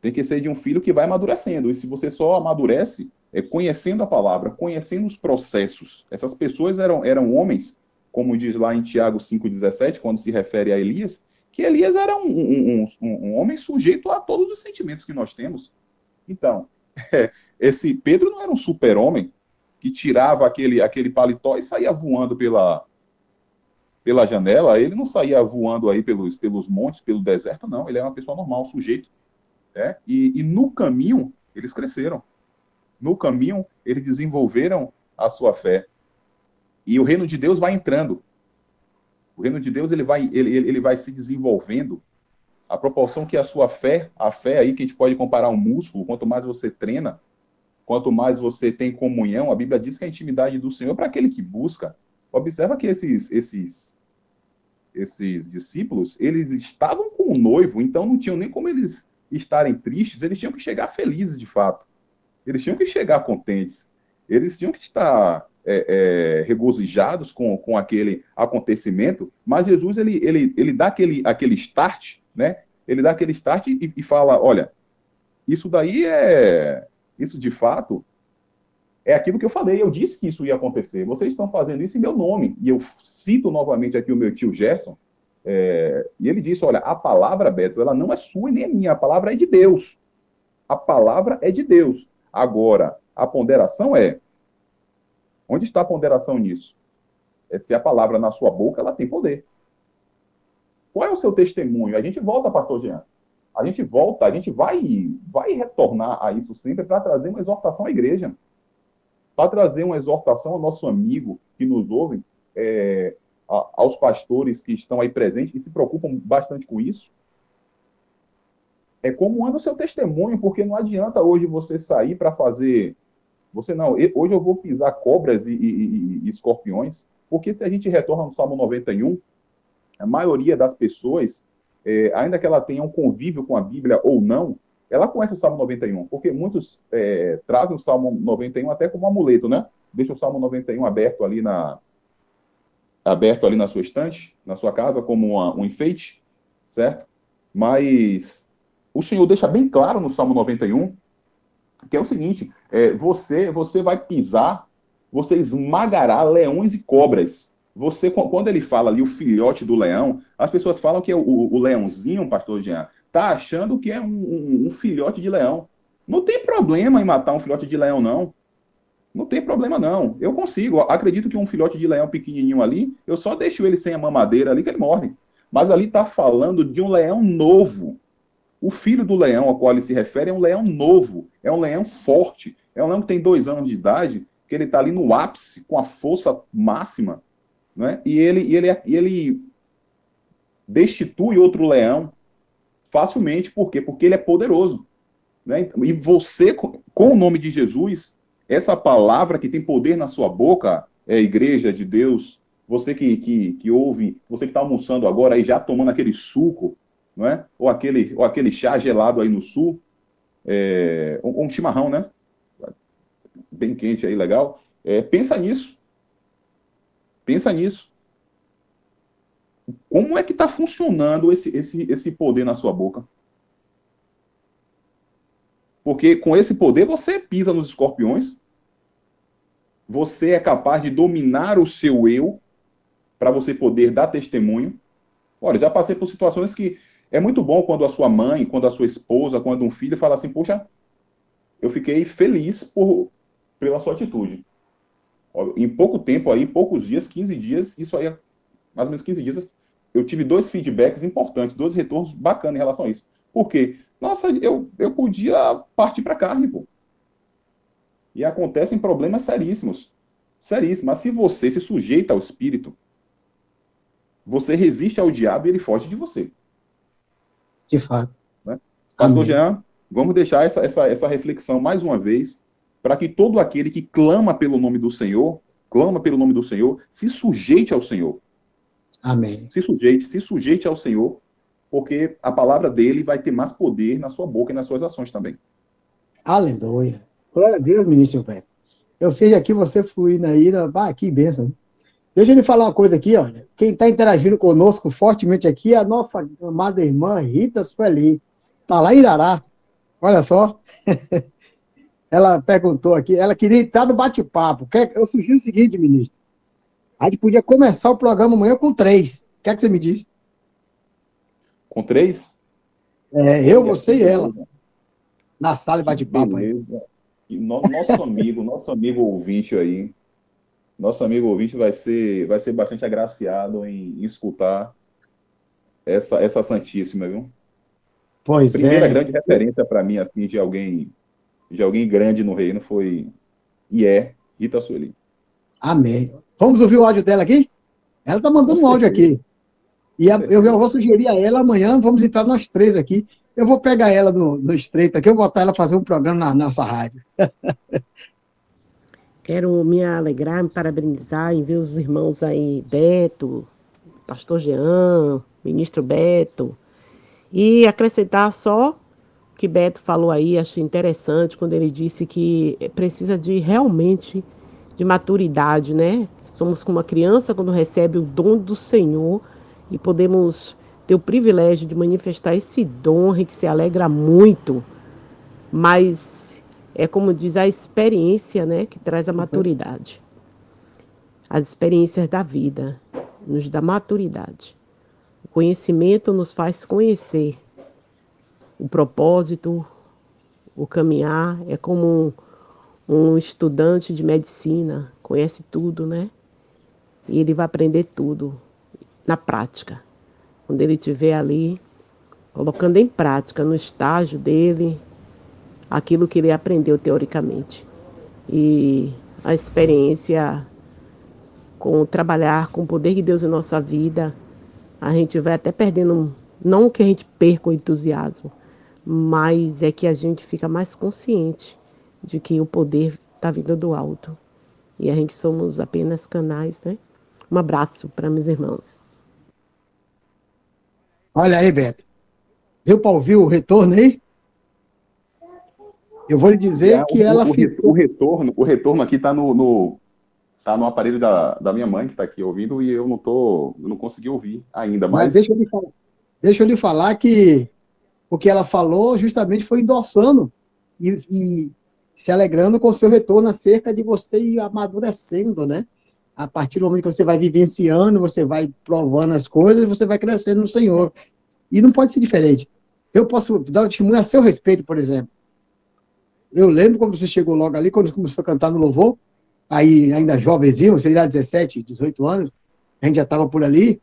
tem que ser de um filho que vai amadurecendo. E se você só amadurece é, conhecendo a palavra, conhecendo os processos. Essas pessoas eram, eram homens, como diz lá em Tiago 5,17, quando se refere a Elias, que Elias era um, um, um, um, homem sujeito a todos os sentimentos que nós temos. Então, é, esse Pedro não era um super-homem que tirava aquele, aquele paletó e saía voando pela, pela janela, ele não saía voando aí pelos, pelos montes, pelo deserto, não. Ele era uma pessoa normal, sujeito. Né? E, e no caminho, eles cresceram no caminho, eles desenvolveram a sua fé. E o reino de Deus vai entrando. O reino de Deus ele vai, ele, ele vai se desenvolvendo à proporção que a sua fé, a fé aí que a gente pode comparar um músculo, quanto mais você treina, quanto mais você tem comunhão, a Bíblia diz que a intimidade do Senhor é para aquele que busca. Observa que esses, esses, esses discípulos, eles estavam com o noivo, então não tinham nem como eles estarem tristes, eles tinham que chegar felizes de fato. Eles tinham que chegar contentes. Eles tinham que estar é, é, regozijados com, com aquele acontecimento, mas Jesus ele, ele, ele dá aquele, aquele start, né? Ele dá aquele start e, e fala: olha, isso daí é. Isso de fato é aquilo que eu falei. Eu disse que isso ia acontecer. Vocês estão fazendo isso em meu nome. E eu cito novamente aqui o meu tio Gerson. é, e ele disse: olha, a palavra, Beto, ela não é sua e nem é minha. A palavra é de Deus. A palavra é de Deus. Agora, a ponderação é: onde está a ponderação nisso? É se a palavra na sua boca ela tem poder. Qual é o seu testemunho? A gente volta, pastor Jean. A gente volta, a gente vai, vai retornar a isso sempre para trazer uma exortação à igreja. Para trazer uma exortação ao nosso amigo que nos ouve, é, a- aos pastores que estão aí presentes e se preocupam bastante com isso. É como anda o seu testemunho, porque não adianta hoje você sair para fazer. Você não, hoje eu vou pisar cobras e, e- e- escorpiões, porque se a gente retorna no Salmo 91, a maioria das pessoas, é, ainda que ela tenha um convívio com a Bíblia ou não, ela conhece o Salmo 91, porque muitos é, trazem o Salmo 91 até como amuleto, né? Deixa o Salmo 91 aberto ali na aberto ali na sua estante, na sua casa, como uma- um enfeite, certo? Mas o Senhor deixa bem claro no Salmo 91 que é o seguinte: é, você você vai pisar, você esmagará leões e cobras. Você, qu- quando ele fala ali o filhote do leão, as pessoas falam que é o, o leãozinho, pastor Jean, tá achando que é um, um- um filhote de leão. Não tem problema em matar um filhote de leão, não. Não tem problema, não. Eu consigo. Acredito que um filhote de leão pequenininho ali, eu só deixo ele sem a mamadeira ali que ele morre. Mas ali está falando de um leão novo. O filho do leão ao qual ele se refere é um leão novo, é um leão forte, é um leão que tem dois anos de idade, que ele está ali no ápice, com a força máxima, né? e, ele, e, ele, e ele destitui outro leão facilmente, por quê? Porque ele é poderoso. Né? E você, com o nome de Jesus, essa palavra que tem poder na sua boca, é igreja de Deus, você que, que, que ouve, você que está almoçando agora aí já tomando aquele suco, não é? ou, aquele, ou aquele chá gelado aí no sul, é, ou, um chimarrão, né? Bem quente aí, legal. É, pensa nisso. Pensa nisso. Como é que está funcionando esse, esse, esse poder na sua boca? Porque com esse poder você pisa nos escorpiões, você é capaz de dominar o seu eu para você poder dar testemunho. Olha, já passei por situações que é muito bom quando a sua mãe, quando a sua esposa, quando um filho fala assim: Poxa, eu fiquei feliz por, pela sua atitude. Em pouco tempo aí, poucos dias, 15 dias, isso aí, mais ou menos 15 dias, eu tive dois feedbacks importantes, dois retornos bacanas em relação a isso. Por quê? Nossa, eu, eu podia partir para carne, pô. E acontecem problemas seríssimos. Seríssimos. Mas se você se sujeita ao espírito, você resiste ao diabo e ele foge de você. De fato. Pastor Amém. Jean, vamos deixar essa, essa, essa reflexão mais uma vez, para que todo aquele que clama pelo nome do Senhor, clama pelo nome do Senhor, se sujeite ao Senhor. Amém. Se sujeite, se sujeite ao Senhor, porque a palavra dele vai ter mais poder na sua boca e nas suas ações também. Aleluia. Glória a Deus, ministro Beto. Eu fiz aqui você fluir na ira. Vai, que bênção. Deixa eu lhe falar uma coisa aqui, olha. Quem está interagindo conosco fortemente aqui é a nossa amada irmã Rita Sueli. Está lá em Irará. Olha só. ela perguntou aqui, ela queria estar no bate-papo. Eu sugiro o seguinte, ministro. A gente podia começar o programa amanhã com três. O que é que você me diz? Com três? É, eu, você e ela, na sala de bate-papo aí. E no- nosso amigo, nosso amigo ouvinte aí, nosso amigo ouvinte vai ser, vai ser bastante agraciado em, em escutar essa, essa Santíssima, viu? Pois Primeira é. grande referência para mim, assim, de alguém, de alguém grande no reino foi e é Rita Sueli. Amém. Vamos ouvir o áudio dela aqui? Ela tá mandando um áudio aqui. E a- eu já vou sugerir a ela amanhã, vamos entrar nós três aqui. Eu vou pegar ela no, no estreito aqui, eu vou botar ela fazer um programa na nossa rádio. Quero me alegrar, me parabenizar em ver os irmãos aí, Beto, Pastor Jean, Ministro Beto, e acrescentar só o que Beto falou aí, achei interessante quando ele disse que precisa de realmente de maturidade, né? Somos como uma criança quando recebe o dom do Senhor e podemos ter o privilégio de manifestar esse dom que se alegra muito, mas é como diz a experiência, né, que traz a maturidade. As experiências da vida nos dá maturidade. O conhecimento nos faz conhecer o propósito, o caminhar. É como um, um estudante de medicina, conhece tudo, né? E ele vai aprender tudo na prática. Quando ele estiver ali, colocando em prática, no estágio dele, aquilo que ele aprendeu teoricamente. E a experiência com trabalhar com o poder de Deus em nossa vida, a gente vai até perdendo, não que a gente perca o entusiasmo, mas é que a gente fica mais consciente de que o poder está vindo do alto. E a gente somos apenas canais, né? Um abraço para meus irmãos. Olha aí, Beto. Deu para ouvir o retorno aí? Eu vou lhe dizer É, que o, ela o, ficou. o retorno, o retorno aqui está no, no, tá no aparelho da, da minha mãe que está aqui ouvindo e eu não tô, eu não consegui ouvir ainda, Mas mas deixa eu lhe falar, deixa eu lhe falar que o que ela falou justamente foi endossando e, e se alegrando com o seu retorno acerca de você ir amadurecendo, né? A partir do momento que você vai vivenciando, você vai provando as coisas, você vai crescendo no Senhor. E não pode ser diferente. Eu posso dar um testemunho a seu respeito, por exemplo. Eu lembro quando você chegou logo ali, quando começou a cantar no louvor, aí ainda jovenzinho, você irá 17, 18 anos, a gente já estava por ali,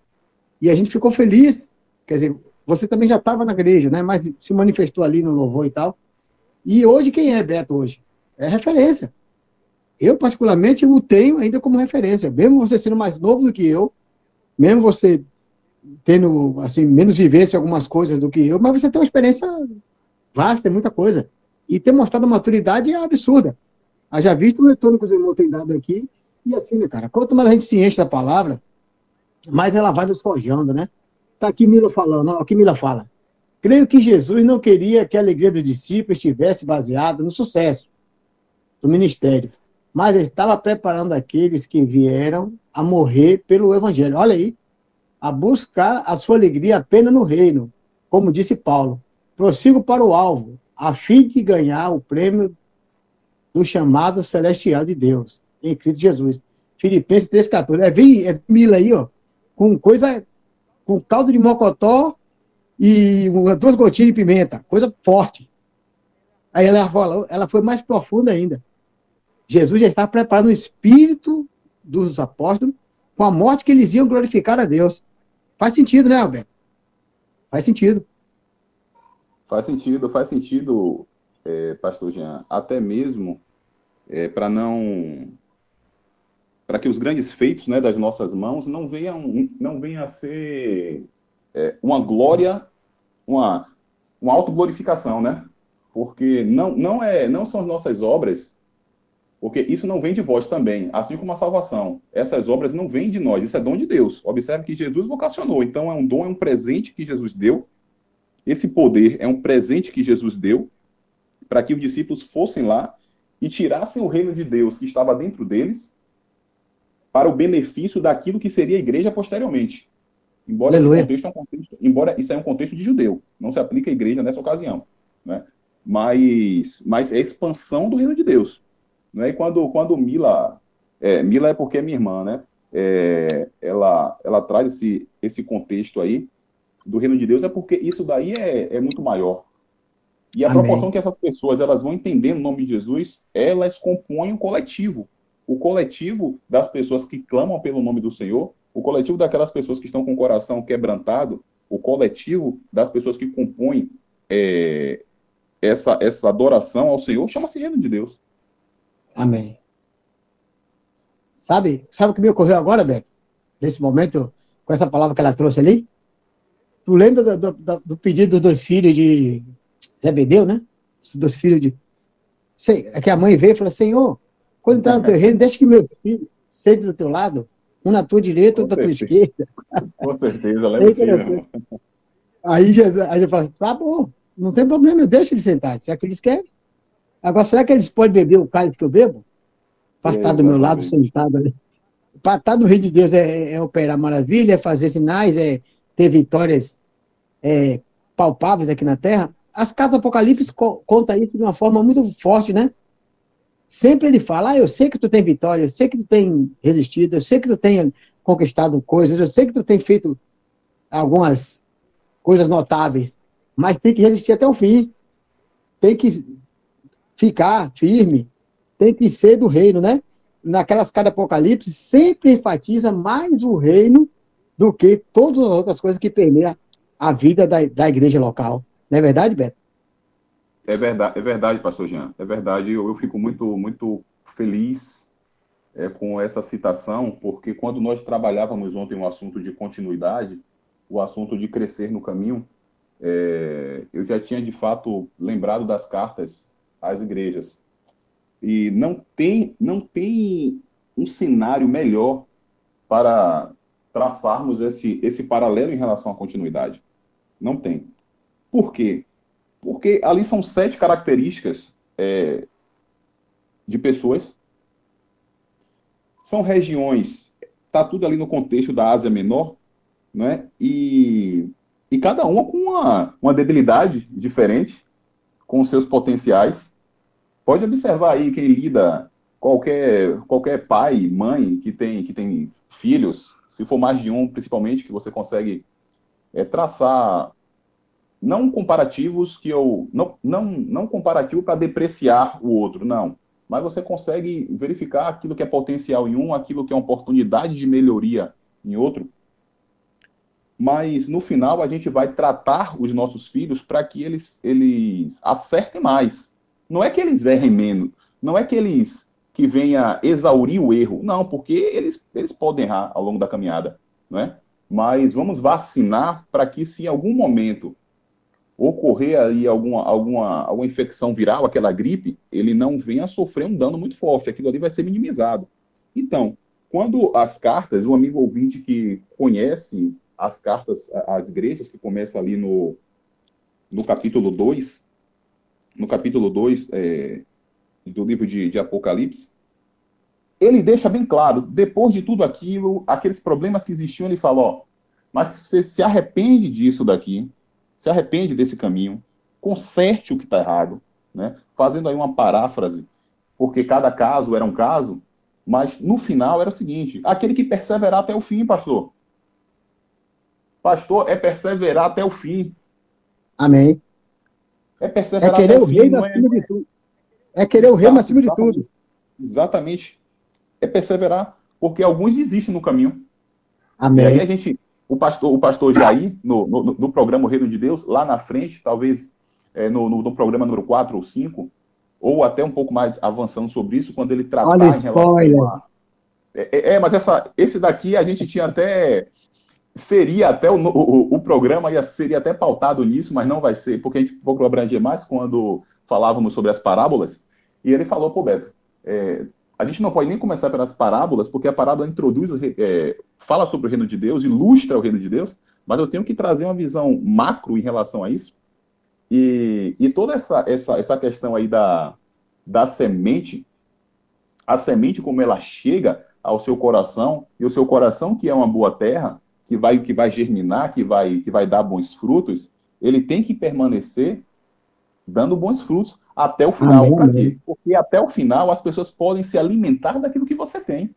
e a gente ficou feliz. Quer dizer, você também já estava na igreja, né? Mas se manifestou ali no louvor e tal. E hoje, quem é Beto hoje? É referência. Eu, particularmente, o tenho ainda como referência. Mesmo você sendo mais novo do que eu, mesmo você tendo, assim, menos vivência em algumas coisas do que eu, mas você tem uma experiência vasta, tem muita coisa. E ter mostrado maturidade é absurda. Haja visto o retorno que os irmãos têm dado aqui. E assim, né, cara, quanto mais a gente se enche da palavra, mais ela vai nos forjando, né? Tá aqui Mila falando, ó, aqui Mila fala. Creio que Jesus não queria que a alegria dos discípulos estivesse baseada no sucesso do ministério, mas estava preparando aqueles que vieram a morrer pelo evangelho. Olha aí, a buscar a sua alegria apenas no reino, como disse Paulo. Prossigo para o alvo, a fim de ganhar o prêmio do chamado celestial de Deus, em Cristo Jesus. Filipenses 3,14. É, é Mila aí, ó, com coisa, com caldo de mocotó e duas gotinhas de pimenta, coisa forte. Aí ela falou, ela foi mais profunda ainda. Jesus já estava preparando o espírito dos apóstolos com a morte que eles iam glorificar a Deus. Faz sentido, né, Alberto? Faz sentido. Faz sentido, faz sentido, é, Pastor Jean, até mesmo para não para que os grandes feitos né, das nossas mãos não venham, não venham a ser é, uma glória, uma, uma autoglorificação, né? Porque não, não, é, não são as nossas obras, porque isso não vem de vós também, assim como a salvação. Essas obras não vêm de nós, isso é dom de Deus. Observe que Jesus vocacionou, então é um dom, é um presente que Jesus deu. Esse poder é um presente que Jesus deu para que os discípulos fossem lá e tirassem o reino de Deus que estava dentro deles para o benefício daquilo que seria a igreja posteriormente. Embora, é um contexto, embora isso é um contexto de judeu, não se aplica à igreja nessa ocasião, né? Mas, mas é a expansão do reino de Deus, né? E quando quando Mila, é, Mila é porque é minha irmã, né? É, ela ela traz esse esse contexto aí do reino de Deus é porque isso daí é, é muito maior. E a Amém. proporção que essas pessoas elas vão entender no nome de Jesus, elas compõem um coletivo. O coletivo das pessoas que clamam pelo nome do Senhor, o coletivo daquelas pessoas que estão com o coração quebrantado, o coletivo das pessoas que compõem é, essa, essa adoração ao Senhor, chama-se reino de Deus. Amém. Sabe, sabe o que me ocorreu agora, Beto? Nesse momento, com essa palavra que ela trouxe ali? Tu lembra do, do- do- do pedido dos dois filhos de Zebedeu, né? Os dois filhos de. Sei, é que a mãe veio e falou: Senhor, quando entrar no teu reino, deixa que meus filhos sentem do teu lado, um na tua direita, outro na tua esquerda. Com certeza, É leva interessante. irmão. Aí Jesus, aí Jesus fala: tá bom, não tem problema, eu deixo eles sentarem, se é que eles querem. Agora, será que eles podem beber o cálice que eu bebo? Para estar do meu lado sentado ali. Para estar no reino de Deus é, é operar maravilha, é fazer sinais, é ter vitórias é, palpáveis aqui na Terra. As cartas do Apocalipse co conta isso de uma forma muito forte, né? Sempre ele fala, ah, eu sei que tu tem vitória, eu sei que tu tem resistido, eu sei que tu tem conquistado coisas, eu sei que tu tem feito algumas coisas notáveis, mas tem que resistir até o fim. Tem que ficar firme, tem que ser do reino, né? Naquelas cartas do Apocalipse, sempre enfatiza mais o reino do que todas as outras coisas que permeiam a vida da, da igreja local. Não é verdade, Beto? É verdade, é verdade, pastor Jean. É verdade. Eu, eu fico muito, muito feliz é, com essa citação, porque quando nós trabalhávamos ontem o assunto de continuidade, o assunto de crescer no caminho, é, eu já tinha de fato lembrado das cartas às igrejas. E não tem, não tem um cenário melhor para traçarmos esse, esse paralelo em relação à continuidade. Não tem. Por quê? Porque ali são sete características é, de pessoas. São regiões, está tudo ali no contexto da Ásia Menor, né? E, e cada uma com uma, uma debilidade diferente, com seus potenciais. Pode observar aí quem lida, qualquer, qualquer pai, mãe que tem, que tem filhos, se for mais de um, principalmente, que você consegue é, traçar não comparativos que eu não não não comparativo para depreciar o outro, não. Mas você consegue verificar aquilo que é potencial em um, aquilo que é oportunidade de melhoria em outro. Mas no final a gente vai tratar os nossos filhos para que eles eles acertem mais. Não é que eles errem menos, não é que eles que venha exaurir o erro, não, porque eles eles podem errar ao longo da caminhada, não é? Mas vamos vacinar para que se em algum momento ocorrer aí alguma, alguma, alguma infecção viral, aquela gripe, ele não venha sofrer um dano muito forte, aquilo ali vai ser minimizado. Então, quando as cartas, o amigo ouvinte que conhece as cartas às igrejas, que começa ali no, no capítulo 2, no capítulo 2 é, do livro de, de Apocalipse, ele deixa bem claro, depois de tudo aquilo, aqueles problemas que existiam, ele fala, ó, mas você se arrepende disso daqui, se arrepende desse caminho, conserte o que está errado, né? fazendo aí uma paráfrase, porque cada caso era um caso, mas no final era o seguinte: aquele que perseverar até o fim, pastor. Pastor, é perseverar até o fim. Amém. É É perseverar querer até o fim. não é-. É querer o reino acima de tudo. Exatamente. É perseverar, porque alguns desistem no caminho. E aí Amém. a gente, o pastor, o pastor Jair, no, no, no programa O Reino de Deus, lá na frente, talvez é, no, no, no programa número 4 ou 5, ou até um pouco mais avançando sobre isso, quando ele tratar Olha em relação a. É, é, é, mas essa, esse daqui a gente tinha até. Seria até o, o, o programa ia, seria até pautado nisso, mas não vai ser, porque a gente pouco abranger mais quando falávamos sobre as parábolas. E ele falou, pô, Beto, é, a gente não pode nem começar pelas parábolas, porque a parábola introduz, o é, fala sobre o reino de Deus, ilustra o reino de Deus, mas eu tenho que trazer uma visão macro em relação a isso. E, e toda essa, essa, essa questão aí da, da semente, a semente como ela chega ao seu coração, e o seu coração, que é uma boa terra, que vai, que vai germinar, que vai, que vai dar bons frutos, ele tem que permanecer dando bons frutos até o final. Amém, amém. Porque até o final as pessoas podem se alimentar daquilo que você tem.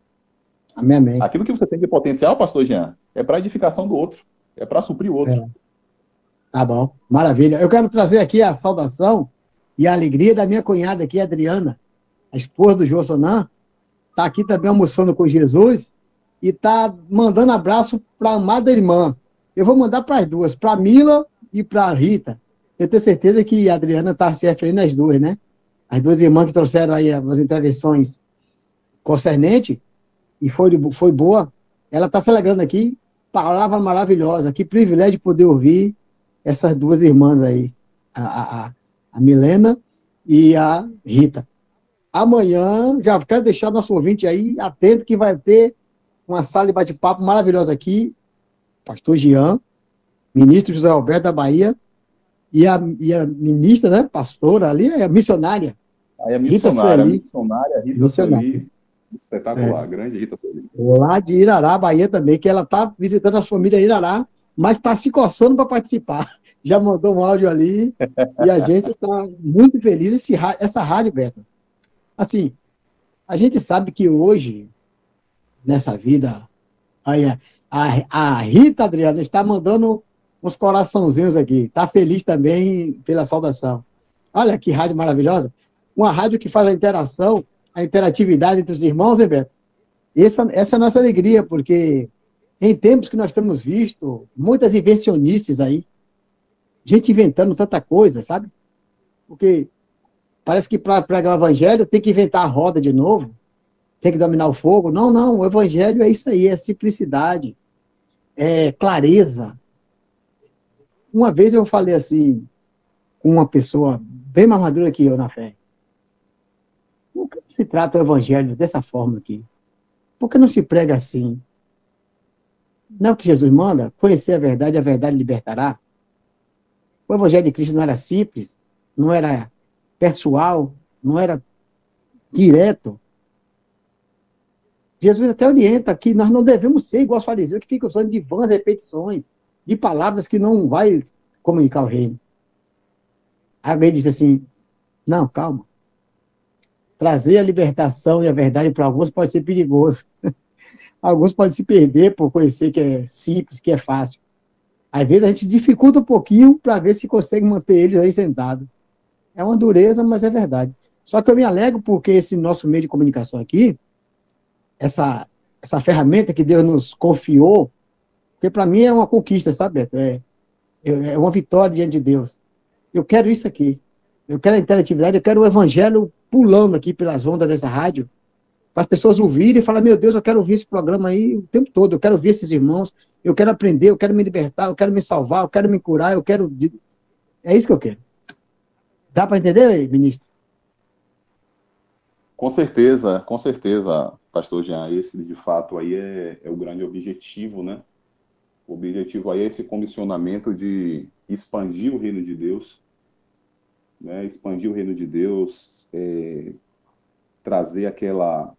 Amém, amém. Aquilo que você tem de potencial, pastor Jean, é para edificação do outro, é para suprir o outro. É. Tá bom, maravilha. Eu quero trazer aqui a saudação e a alegria da minha cunhada aqui, Adriana, a esposa do Sonan. Está aqui também almoçando com Jesus e está mandando abraço para a amada irmã. Eu vou mandar para as duas, para a Mila e para a Rita. Eu tenho certeza que a Adriana está se referindo às duas, né? As duas irmãs que trouxeram aí as intervenções concernentes e foi, foi boa. Ela está se alegrando aqui palavra maravilhosa. Que privilégio poder ouvir essas duas irmãs aí, a, a, a Milena e a Rita. Amanhã, já quero deixar nosso ouvinte aí atento que vai ter uma sala de bate-papo maravilhosa aqui. Pastor Jean, ministro José Alberto da Bahia, e a, e a ministra, né, pastora ali, é a missionária. Aí a Rita missionária, a Sueli. missionária Rita Missionária. Sueli, espetacular, grande Rita Sueli. lá de Irará, Bahia também, que ela está visitando as famílias Irará, mas está se coçando para participar. Já mandou um áudio ali e a gente está muito feliz. Esse, essa rádio, Beto, assim, a gente sabe que hoje, nessa vida, aí, a, a Rita Adriana está mandando uns coraçãozinhos aqui, está feliz também pela saudação. Olha que rádio maravilhosa. Uma rádio que faz a interação, a interatividade entre os irmãos, hein, Beto? Essa, essa é a nossa alegria, porque em tempos que nós temos visto muitas invencionices aí, gente inventando tanta coisa, sabe? Porque parece que para pregar o evangelho tem que inventar a roda de novo, tem que dominar o fogo. Não, não, o evangelho é isso aí, é simplicidade, é clareza. Uma vez eu falei assim, com uma pessoa bem mais madura que eu na fé. Por que se trata o evangelho dessa forma aqui? Por que não se prega assim? Não é o que Jesus manda? Conhecer a verdade, a verdade libertará. O evangelho de Cristo não era simples, não era pessoal, não era direto. Jesus até orienta que nós não devemos ser igual aos fariseus que ficam usando de vãs repetições, de palavras que não vai comunicar o reino. Alguém disse assim, não, calma. Trazer a libertação e a verdade para alguns pode ser perigoso. alguns podem se perder por conhecer que é simples, que é fácil. Às vezes a gente dificulta um pouquinho para ver se consegue manter eles aí sentados. É uma dureza, mas é verdade. Só que eu me alegro porque esse nosso meio de comunicação aqui, essa, essa ferramenta que Deus nos confiou, porque para mim é uma conquista, sabe, Beto? É, é uma vitória diante de Deus. Eu quero isso aqui. Eu quero a interatividade, eu quero o evangelho pulando aqui pelas ondas dessa rádio, para as pessoas ouvirem e falar, meu Deus, eu quero ouvir esse programa aí o tempo todo, eu quero ouvir esses irmãos, eu quero aprender, eu quero me libertar, eu quero me salvar, eu quero me curar, eu quero... É isso que eu quero. Dá para entender, ministro? Com certeza, com certeza, pastor Jean, esse de fato aí é, é o grande objetivo, né? O objetivo aí é esse comissionamento de expandir o reino de Deus, né? Expandir o reino de Deus, é, trazer aquela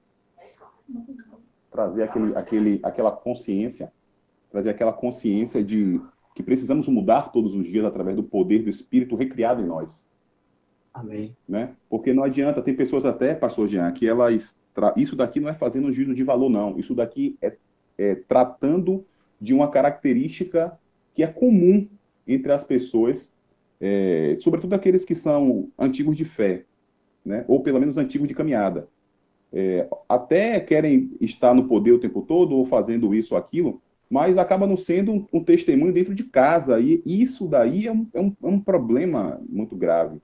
trazer aquele, aquele, aquela consciência, trazer aquela consciência de que precisamos mudar todos os dias através do poder do Espírito recriado em nós. Amém. Né? Porque não adianta, tem pessoas até, pastor Jean, que elas, isso daqui não é fazendo um juízo de valor, não. Isso daqui é, é tratando de uma característica que é comum entre as pessoas, é, sobretudo aqueles que são antigos de fé, né? ou pelo menos antigos de caminhada. É, até querem estar no poder o tempo todo, ou fazendo isso ou aquilo, mas acaba não sendo um, um testemunho dentro de casa, e isso daí é um, é um, é um problema muito grave.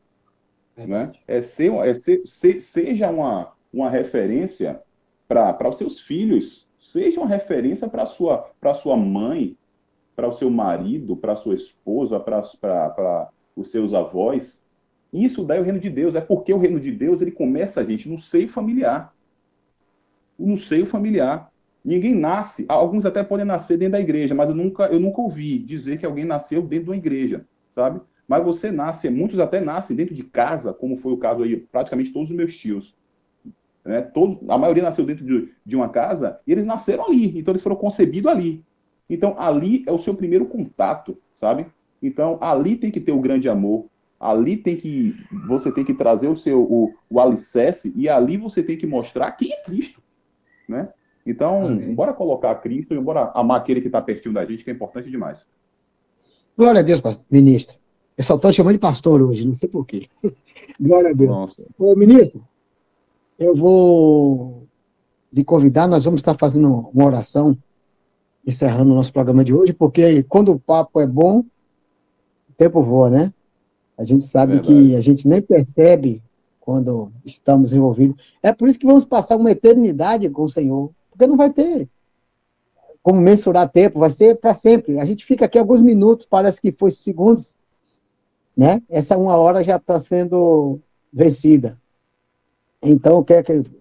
Né? É ser, é ser, ser, seja uma, uma referência para os seus filhos, seja uma referência para sua para sua mãe, para o seu marido, para sua esposa, para os seus avós. Isso daí é o reino de Deus. É porque o reino de Deus ele começa, gente, no seio familiar. No seio familiar. Ninguém nasce. Alguns até podem nascer dentro da igreja, mas eu nunca, eu nunca ouvi dizer que alguém nasceu dentro de uma igreja, sabe? Mas você nasce, muitos até nascem dentro de casa, como foi o caso aí, praticamente todos os meus tios. Né? Todos, a maioria nasceu dentro de, de uma casa e eles nasceram ali, então eles foram concebidos ali. Então ali é o seu primeiro contato, sabe? Então ali tem que ter o grande amor, ali tem que você tem que trazer o seu o, o alicerce e ali você tem que mostrar quem é Cristo, né? Então, Amém. bora colocar Cristo e bora amar aquele que está pertinho da gente, que é importante demais. Glória a Deus, ministro. Eu só estou chamando de pastor hoje, não sei porquê. Glória a Deus. Nossa. Ô, ministro, eu vou lhe convidar, nós vamos estar fazendo uma oração, encerrando o nosso programa de hoje, porque quando o papo é bom, o tempo voa, né? A gente sabe Verdade. que a gente nem percebe quando estamos envolvidos. É por isso que vamos passar uma eternidade com o Senhor, porque não vai ter. como mensurar tempo, vai ser para sempre. A gente fica aqui alguns minutos, parece que foi segundos, né? Essa uma hora já está sendo vencida. Então,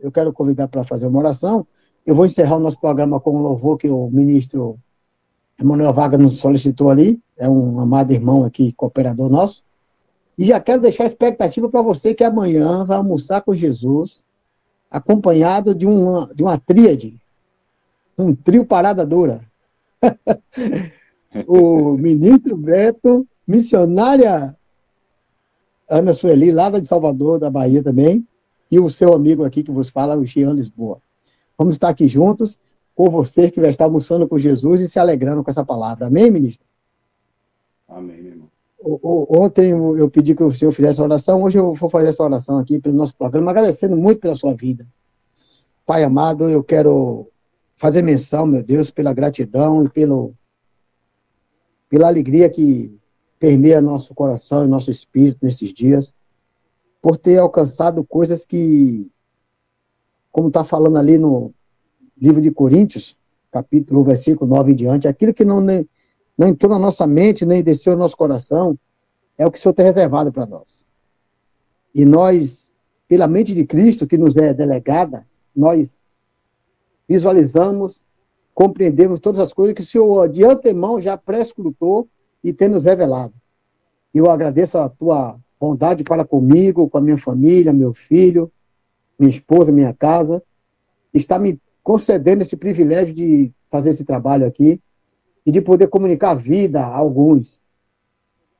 eu quero, convidar para fazer uma oração. Eu vou encerrar o nosso programa com um louvor que o ministro Emanuel Vaga nos solicitou ali. É um amado irmão aqui, cooperador nosso. E já quero deixar a expectativa para você que amanhã vai almoçar com Jesus, acompanhado de uma, de uma tríade, um trio parada dura. o ministro Beto, missionária Ana Sueli, lá de Salvador, da Bahia também, e o seu amigo aqui que vos fala, o Jean Lisboa. Vamos estar aqui juntos com você que vai estar almoçando com Jesus e se alegrando com essa palavra. Amém, ministro? Amém, meu irmão. Ontem eu pedi que o senhor fizesse a oração, hoje eu vou fazer essa oração aqui pelo nosso programa, agradecendo muito pela sua vida. Pai amado, eu quero fazer menção, meu Deus, pela gratidão e pelo, pela alegria que permeia nosso coração e nosso espírito nesses dias, por ter alcançado coisas que, como está falando ali no livro de Coríntios, capítulo, versículo 9 em diante, aquilo que não não entrou na nossa mente, nem desceu no nosso coração, é o que o Senhor tem reservado para nós. E nós, pela mente de Cristo, que nos é delegada, nós visualizamos, compreendemos todas as coisas que o Senhor, de antemão, já pré-escrutou e tem nos revelado. Eu agradeço a tua bondade para comigo, com a minha família, meu filho, minha esposa, minha casa, está me concedendo esse privilégio de fazer esse trabalho aqui e de poder comunicar a vida a alguns,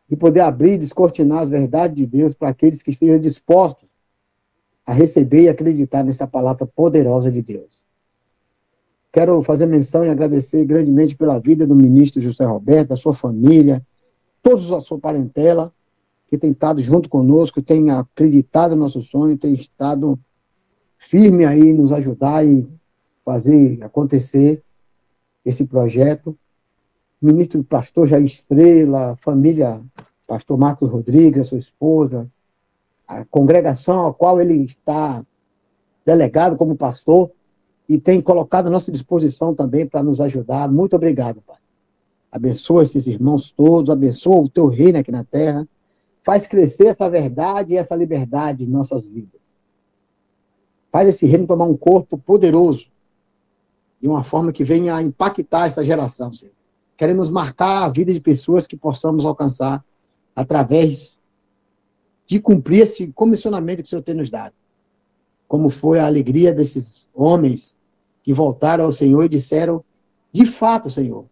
de poder abrir e descortinar as verdades de Deus para aqueles que estejam dispostos a receber e acreditar nessa palavra poderosa de Deus. Quero fazer menção e agradecer grandemente pela vida do ministro José Roberto, da sua família, todos a sua parentela, que tem estado junto conosco, tem acreditado no nosso sonho, tem estado firme aí nos ajudar e fazer acontecer esse projeto ministro pastor Jair Estrela, família pastor Marcos Rodrigues, sua esposa, a congregação a qual ele está delegado como pastor e tem colocado à nossa disposição também para nos ajudar. Muito obrigado, Pai. Abençoa esses irmãos todos, abençoa o teu reino aqui na terra, faz crescer essa verdade e essa liberdade em nossas vidas. Faz esse reino tomar um corpo poderoso, de uma forma que venha a impactar essa geração, Senhor queremos marcar a vida de pessoas que possamos alcançar através de cumprir esse comissionamento que o Senhor tem nos dado. Como foi a alegria desses homens que voltaram ao Senhor e disseram, de fato, Senhor,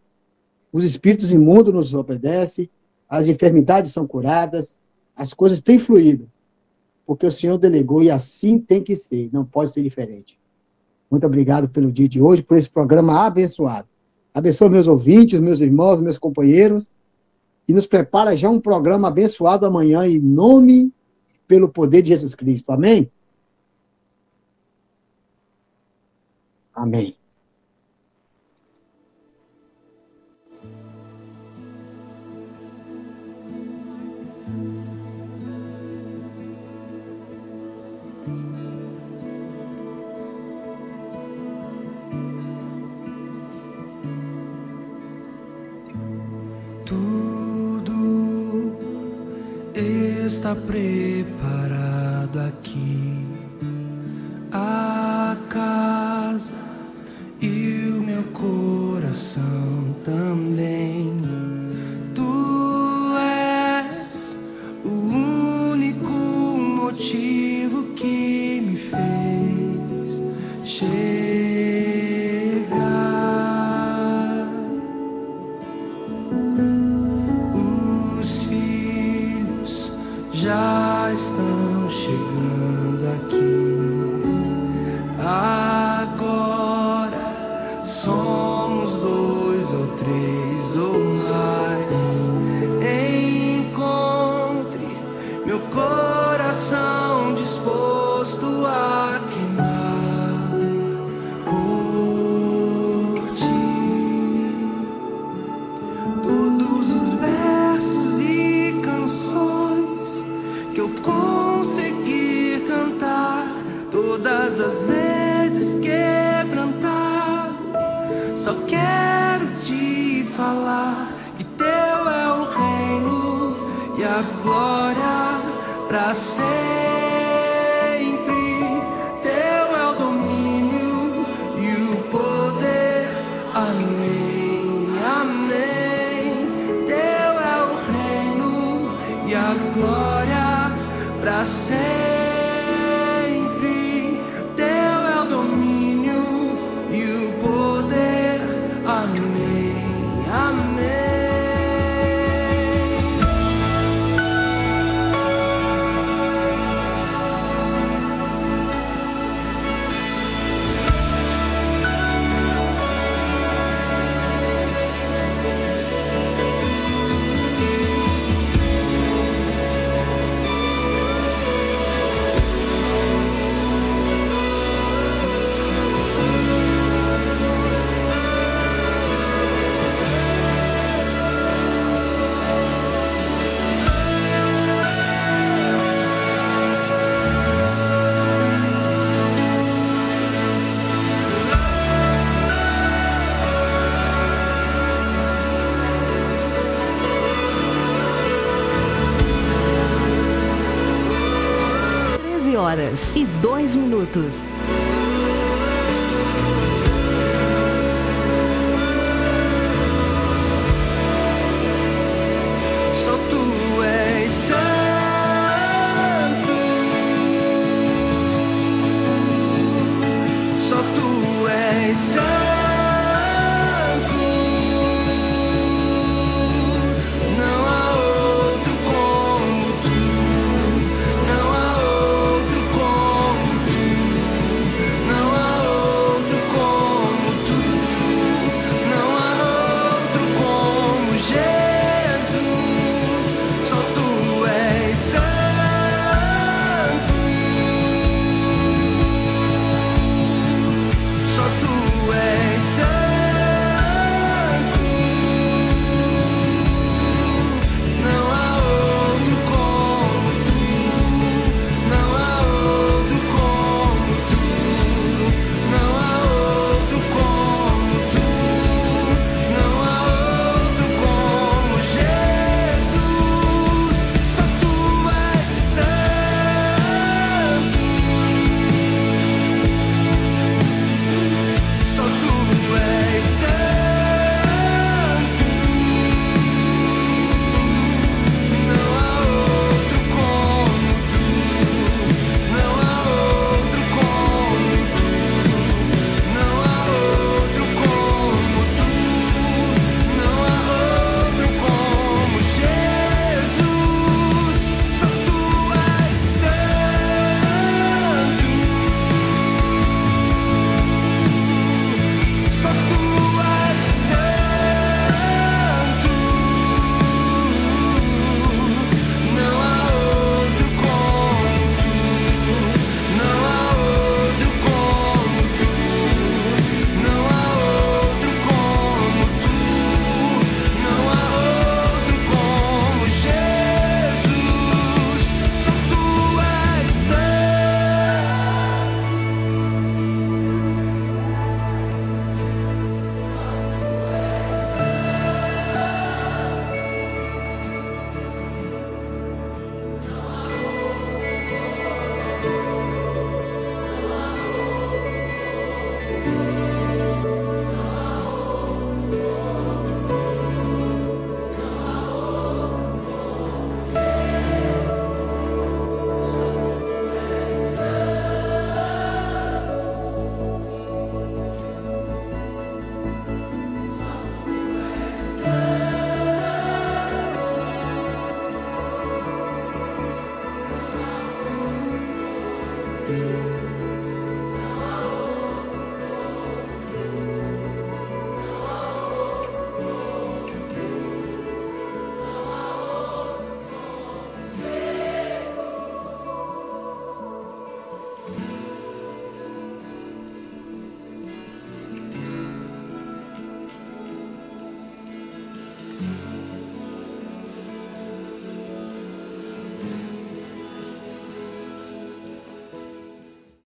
os espíritos imundos nos obedecem, as enfermidades são curadas, as coisas têm fluído, porque o Senhor delegou e assim tem que ser, não pode ser diferente. Muito obrigado pelo dia de hoje, por esse programa abençoado. Abençoa meus ouvintes, meus irmãos, meus companheiros. E nos prepara já um programa abençoado amanhã, em nome pelo poder de Jesus Cristo. Amém? Amém. Tudo está preparado aqui. A casa minutos.